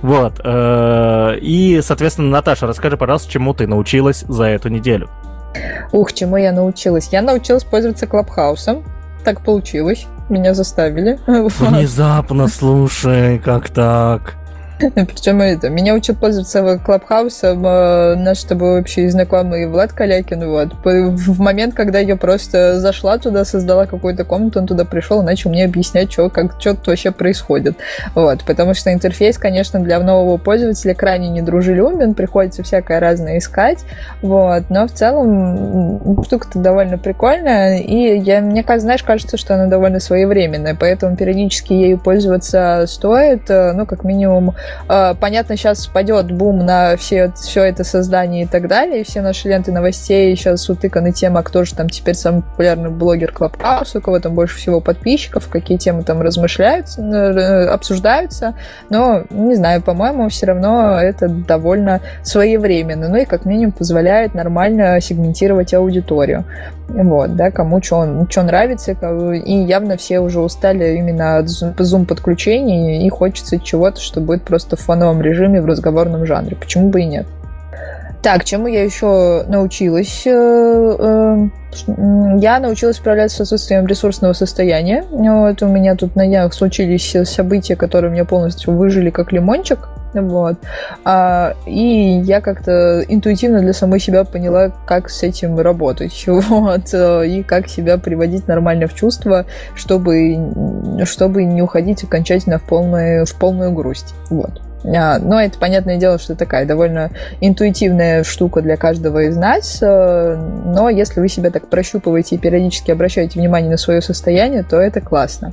Вот. Э, и, соответственно, Наташа, расскажи, пожалуйста, чему ты научилась за эту неделю. Ух, чему я научилась? Я научилась пользоваться Клабхаусом. Так получилось. Меня заставили. Внезапно, слушай, как так? Причем это, меня учат пользоваться Клабхаусом э, наш тобой общий знакомый Влад Калякин. Вот. В момент, когда я просто зашла туда, создала какую-то комнату, он туда пришел и начал мне объяснять, что, как, что тут вообще происходит. Вот. Потому что интерфейс, конечно, для нового пользователя крайне недружелюбен, приходится всякое разное искать. Вот. Но в целом штука-то довольно прикольная, и я, мне, знаешь, кажется, что она довольно своевременная, поэтому периодически ею пользоваться стоит, э, ну, как минимум, понятно, сейчас пойдет бум на все, все это создание и так далее, и все наши ленты новостей сейчас утыканы тем, а кто же там теперь самый популярный блогер Клабхаус, у кого там больше всего подписчиков, какие темы там размышляются, э, обсуждаются, но, не знаю, по-моему, все равно это довольно своевременно, ну и как минимум позволяет нормально сегментировать аудиторию. Вот, да, кому что нравится, и явно все уже устали именно от зум-подключений, и хочется чего-то, что будет просто в фоновом режиме в разговорном жанре. Почему бы и нет? Так, чему я еще научилась? Э, э, я научилась справляться с отсутствием ресурсного состояния. Вот у меня тут на днях случились события, которые меня полностью выжили как лимончик. Вот. А, и я как-то интуитивно для самой себя поняла, как с этим работать. Вот. И как себя приводить нормально в чувство, чтобы, чтобы не уходить окончательно в полную, в полную грусть. Вот. А, но это, понятное дело, что такая довольно интуитивная штука для каждого из нас. Э, но если вы себя так прощупываете и периодически обращаете внимание на свое состояние, то это классно.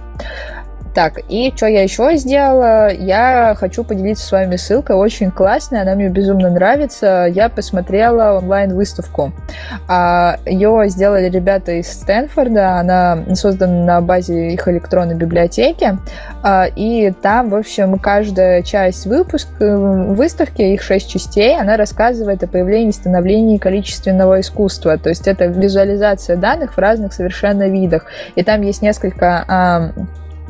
Так, и что я еще сделала? Я хочу поделиться с вами ссылкой, очень классная, она мне безумно нравится. Я посмотрела онлайн-выставку. А, Ее сделали ребята из Стэнфорда, она создана на базе их электронной библиотеки. А, и там, в общем, каждая часть выпуска, выставки, их шесть частей, она рассказывает о появлении и становлении количественного искусства. То есть это визуализация данных в разных совершенно видах. И там есть несколько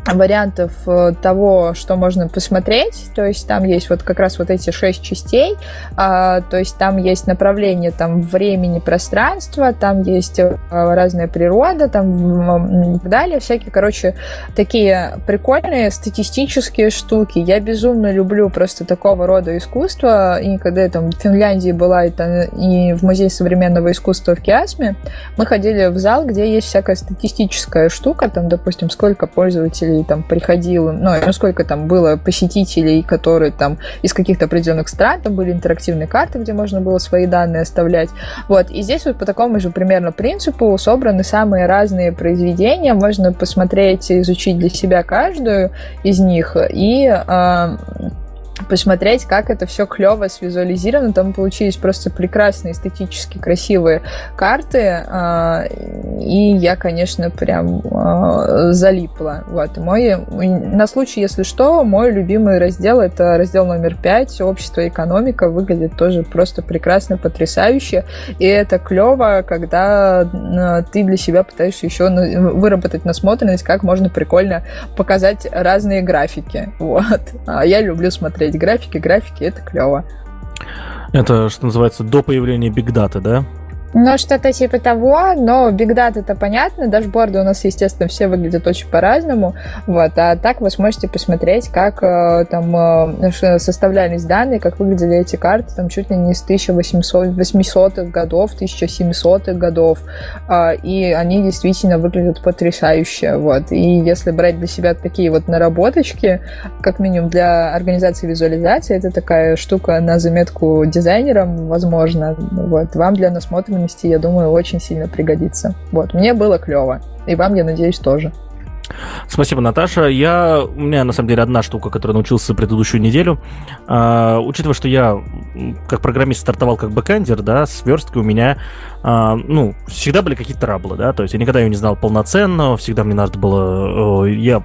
вариантов э, того, что можно посмотреть. То есть там есть вот как раз вот эти шесть частей. А, то есть там есть направление там времени, пространства, там есть э, разная природа, там и так далее. Всякие, короче, такие прикольные статистические штуки. Я безумно люблю просто такого рода искусство. И когда я там в Финляндии была, и, там, и в Музее современного искусства в Киасме, мы ходили в зал, где есть всякая статистическая штука, там, допустим, сколько пользователей посетителей там приходило, ну, ну, сколько там было посетителей, которые там из каких-то определенных стран, там были интерактивные карты, где можно было свои данные оставлять. Вот, и здесь вот по такому же примерно принципу собраны самые разные произведения, можно посмотреть, изучить для себя каждую из них и э, посмотреть, как это все клево свизуализировано. Там получились просто прекрасные, эстетически красивые карты. А, и я, конечно, прям а, залипла. Вот. Мой, на случай, если что, мой любимый раздел это раздел номер пять «Общество и экономика». Выглядит тоже просто прекрасно, потрясающе. И это клево, когда а, ты для себя пытаешься еще выработать насмотренность, как можно прикольно показать разные графики. Вот. Я люблю смотреть смотреть графики, графики, это клево. Это, что называется, до появления Data, да? Ну, что-то типа того, но Big Data это понятно, дашборды у нас, естественно, все выглядят очень по-разному, вот, а так вы сможете посмотреть, как э, там э, составлялись данные, как выглядели эти карты, там чуть ли не с 1800-х годов, 1700-х годов, э, и они действительно выглядят потрясающе, вот, и если брать для себя такие вот наработочки, как минимум для организации визуализации, это такая штука на заметку дизайнерам, возможно, вот, вам для насмотренности особенности, я думаю, очень сильно пригодится. Вот, мне было клево. И вам, я надеюсь, тоже. Спасибо, Наташа. Я, у меня на самом деле одна штука, которую научился предыдущую неделю. А, учитывая, что я как программист стартовал как бэкэндер, да, с версткой у меня, а, ну, всегда были какие-то траблы, да, то есть я никогда ее не знал полноценно, всегда мне надо было, я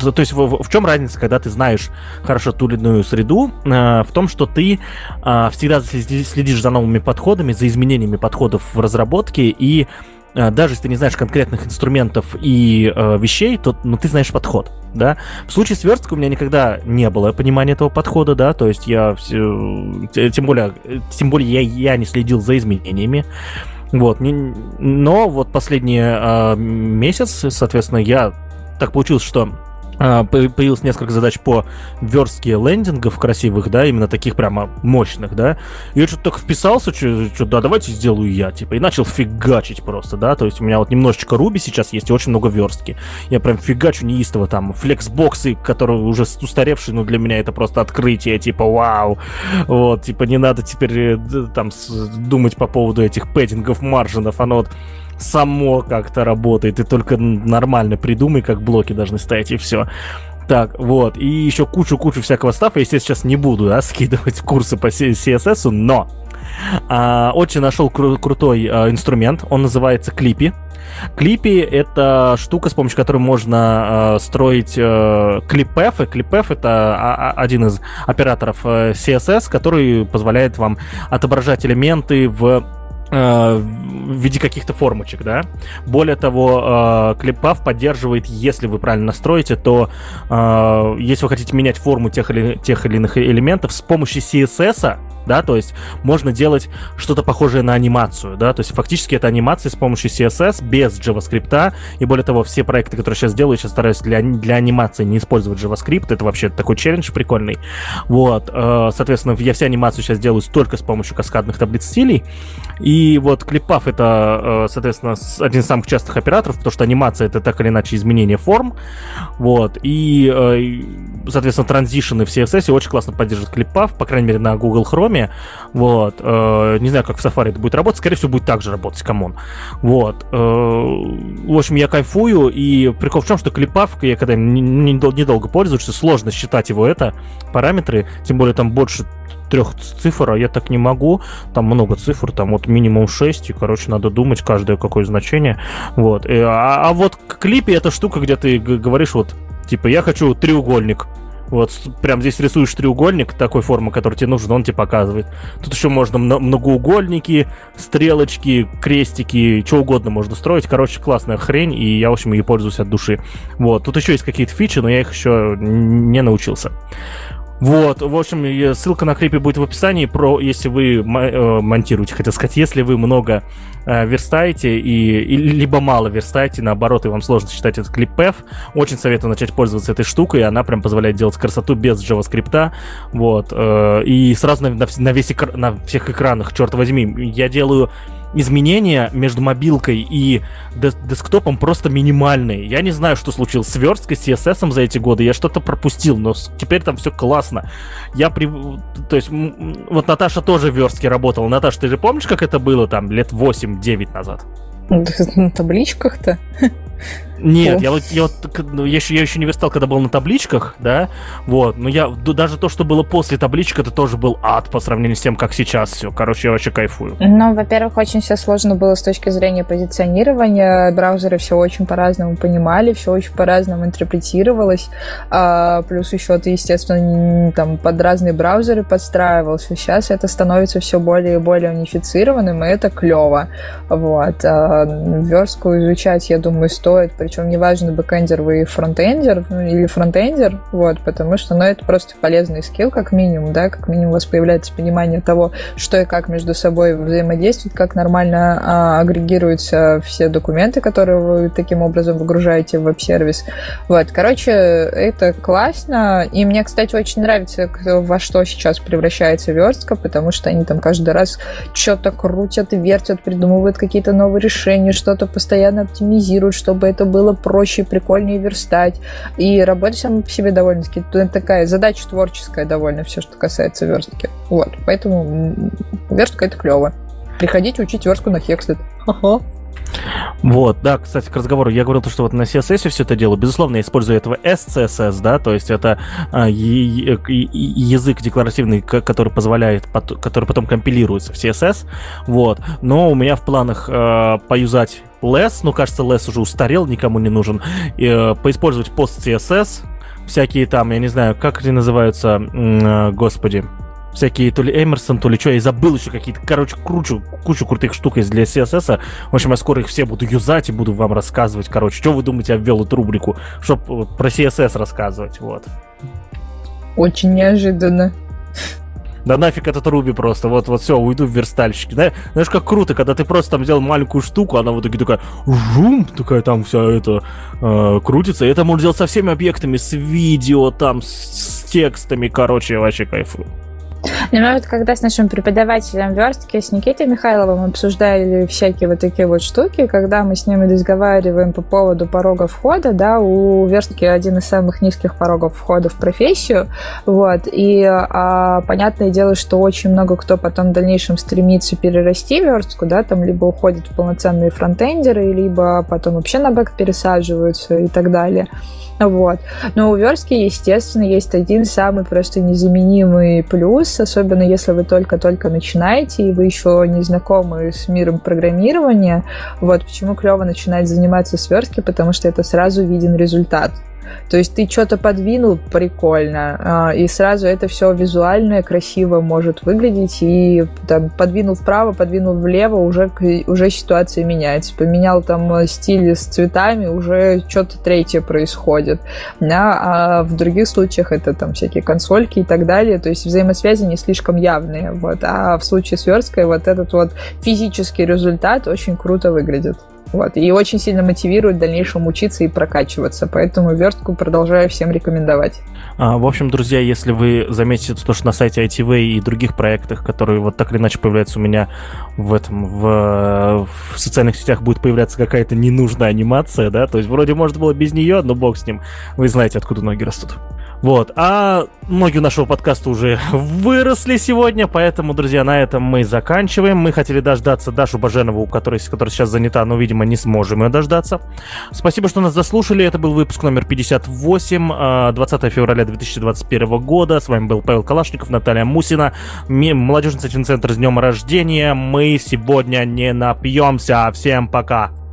то есть в, в чем разница, когда ты знаешь хорошо ту или иную среду, э, в том, что ты э, всегда следишь за новыми подходами, за изменениями подходов в разработке и э, даже если ты не знаешь конкретных инструментов и э, вещей, то ну, ты знаешь подход, да. В случае с у меня никогда не было понимания этого подхода, да, то есть я все, тем более, тем более я, я не следил за изменениями. Вот, но вот последний э, месяц, соответственно, я так получилось, что появилось несколько задач по верстке лендингов красивых, да, именно таких прямо мощных, да. Я что-то так вписался, что, да, давайте сделаю я, типа, и начал фигачить просто, да. То есть у меня вот немножечко Руби сейчас есть и очень много верстки. Я прям фигачу неистово там. Флексбоксы, которые уже устаревшие, но для меня это просто открытие, типа, вау. Вот, типа, не надо теперь э, там думать по поводу этих пэддингов, маржинов, оно вот само как-то работает. Ты только нормально придумай, как блоки должны стоять, и все. Так, вот. И еще кучу-кучу всякого стафа. Естественно, сейчас не буду, да, скидывать курсы по CSS, но а, очень нашел кру- крутой а, инструмент. Он называется Клипи. Клипи — это штука, с помощью которой можно э, строить э, клипэфы. Клипэф — это а, а, один из операторов э, CSS, который позволяет вам отображать элементы в в виде каких-то формочек, да. Более того, э, ClipPath поддерживает, если вы правильно настроите, то э, если вы хотите менять форму тех или, тех или иных элементов с помощью CSS, да, то есть можно делать что-то похожее на анимацию, да, то есть фактически это анимация с помощью CSS без JavaScript, и более того, все проекты, которые сейчас делаю, сейчас стараюсь для, для анимации не использовать JavaScript, это вообще такой челлендж прикольный, вот, э, соответственно, я все анимацию сейчас делаю только с помощью каскадных таблиц стилей, и вот clip-path это, э, соответственно, один из самых частых операторов, потому что анимация это так или иначе изменение форм, вот, и, э, соответственно, transition ы в CSS очень классно поддерживают clip-path, по крайней мере, на Google Chrome, вот, э, не знаю, как в Safari это будет работать, скорее всего, будет так же работать, come on, вот, в общем, я кайфую, и прикол в том, что clip-path, я когда недолго пользуюсь, сложно считать его это, параметры, тем более там больше трех цифр, а я так не могу. Там много цифр, там вот минимум 6, и, короче, надо думать каждое какое значение. Вот. И, а, а вот к клипе эта штука, где ты говоришь вот, типа, я хочу треугольник. Вот, прям здесь рисуешь треугольник такой формы, который тебе нужен, он тебе показывает. Тут еще можно многоугольники, стрелочки, крестики, что угодно можно строить. Короче, классная хрень, и я, в общем, ей пользуюсь от души. Вот, тут еще есть какие-то фичи, но я их еще не научился. Вот, в общем, ссылка на клипе будет в описании, про, если вы э, монтируете, хотел сказать, если вы много э, верстаете и, и либо мало верстаете, наоборот, и вам сложно считать этот клип F, очень советую начать пользоваться этой штукой, она прям позволяет делать красоту без JavaScript, вот, э, и сразу на, на, на, весь экр... на всех экранах, черт возьми, я делаю изменения между мобилкой и десктопом просто минимальные. Я не знаю, что случилось с версткой, с CSS за эти годы. Я что-то пропустил, но теперь там все классно. Я при... То есть, вот Наташа тоже в верстке работала. Наташа, ты же помнишь, как это было там лет 8-9 назад? На табличках-то? Нет, я вот, я вот ну, я, еще, я еще не верстал, когда был на табличках, да, вот, но я, даже то, что было после табличек, это тоже был ад по сравнению с тем, как сейчас все, короче, я вообще кайфую. Ну, во-первых, очень все сложно было с точки зрения позиционирования, браузеры все очень по-разному понимали, все очень по-разному интерпретировалось, а, плюс еще ты, естественно, там под разные браузеры подстраивался, сейчас это становится все более и более унифицированным, и это клево, вот, а, верстку изучать, я думаю, стоит, причем неважно, бэкэндер вы фронтендер ну, или фронтендер, вот, потому что, ну, это просто полезный скилл, как минимум, да, как минимум у вас появляется понимание того, что и как между собой взаимодействует, как нормально а, агрегируются все документы, которые вы таким образом выгружаете в веб-сервис. Вот, короче, это классно, и мне, кстати, очень нравится, во что сейчас превращается верстка, потому что они там каждый раз что-то крутят, вертят, придумывают какие-то новые решения, что-то постоянно оптимизируют, чтобы это было проще, прикольнее верстать. И работа сама по себе довольно-таки такая задача творческая довольно, все, что касается верстки. Вот, поэтому верстка это клево. Приходите учить верстку на. Ага. Вот, да, кстати, к разговору, я говорил, что вот на CSS все это делаю. Безусловно, я использую этого SCSS, да, то есть это а, язык декларативный, который позволяет, который потом компилируется в CSS, вот. Но у меня в планах э, поюзать less, ну, кажется, less уже устарел, никому не нужен, и, э, поиспользовать пост CSS, всякие там, я не знаю, как они называются, э, господи, всякие то ли Эмерсон, то ли что, я забыл еще какие-то, короче, кручу, кучу крутых штук есть для CSS. В общем, я скоро их все буду юзать и буду вам рассказывать, короче, что вы думаете, я ввел эту рубрику, чтобы про CSS рассказывать, вот. Очень неожиданно. Да нафиг этот Руби просто, вот, вот все, уйду в верстальщики. Да? Знаешь, как круто, когда ты просто там сделал маленькую штуку, она в итоге такая, жум, такая там вся это э, крутится. И это можно сделать со всеми объектами, с видео, там, с, с текстами, короче, вообще кайфую. Ну, мы вот когда с нашим преподавателем верстки, с Никитой Михайловым обсуждали всякие вот такие вот штуки, когда мы с ними разговариваем по поводу порога входа, да, у верстки один из самых низких порогов входа в профессию, вот, и а, понятное дело, что очень много кто потом в дальнейшем стремится перерасти верстку, да, там либо уходит в полноценные фронтендеры, либо потом вообще на бэк пересаживаются и так далее. Вот. Но у верстки, естественно, есть один самый просто незаменимый плюс, особенно если вы только-только начинаете, и вы еще не знакомы с миром программирования. Вот почему клево начинать заниматься с верстки, потому что это сразу виден результат. То есть ты что-то подвинул, прикольно, э, и сразу это все визуально красиво может выглядеть, и там, подвинул вправо, подвинул влево, уже, уже ситуация меняется. Поменял там стиль с цветами, уже что-то третье происходит. Да? А в других случаях это там всякие консольки и так далее, то есть взаимосвязи не слишком явные. Вот. А в случае с версткой вот этот вот физический результат очень круто выглядит. Вот. И очень сильно мотивирует в дальнейшем учиться и прокачиваться. Поэтому верстку продолжаю всем рекомендовать. А, в общем, друзья, если вы заметите то, что на сайте ITV и других проектах, которые вот так или иначе появляются у меня в этом, в, в социальных сетях будет появляться какая-то ненужная анимация, да, то есть вроде может было без нее, но бог с ним. Вы знаете, откуда ноги растут. Вот. А ноги нашего подкаста уже выросли сегодня, поэтому, друзья, на этом мы заканчиваем. Мы хотели дождаться Дашу Баженову, которая, которая сейчас занята, но, видимо, не сможем ее дождаться. Спасибо, что нас заслушали. Это был выпуск номер 58, 20 а, февраля 2021 года. С вами был Павел Калашников, Наталья Мусина, молодежный центр с днем рождения. Мы сегодня не напьемся. Всем пока!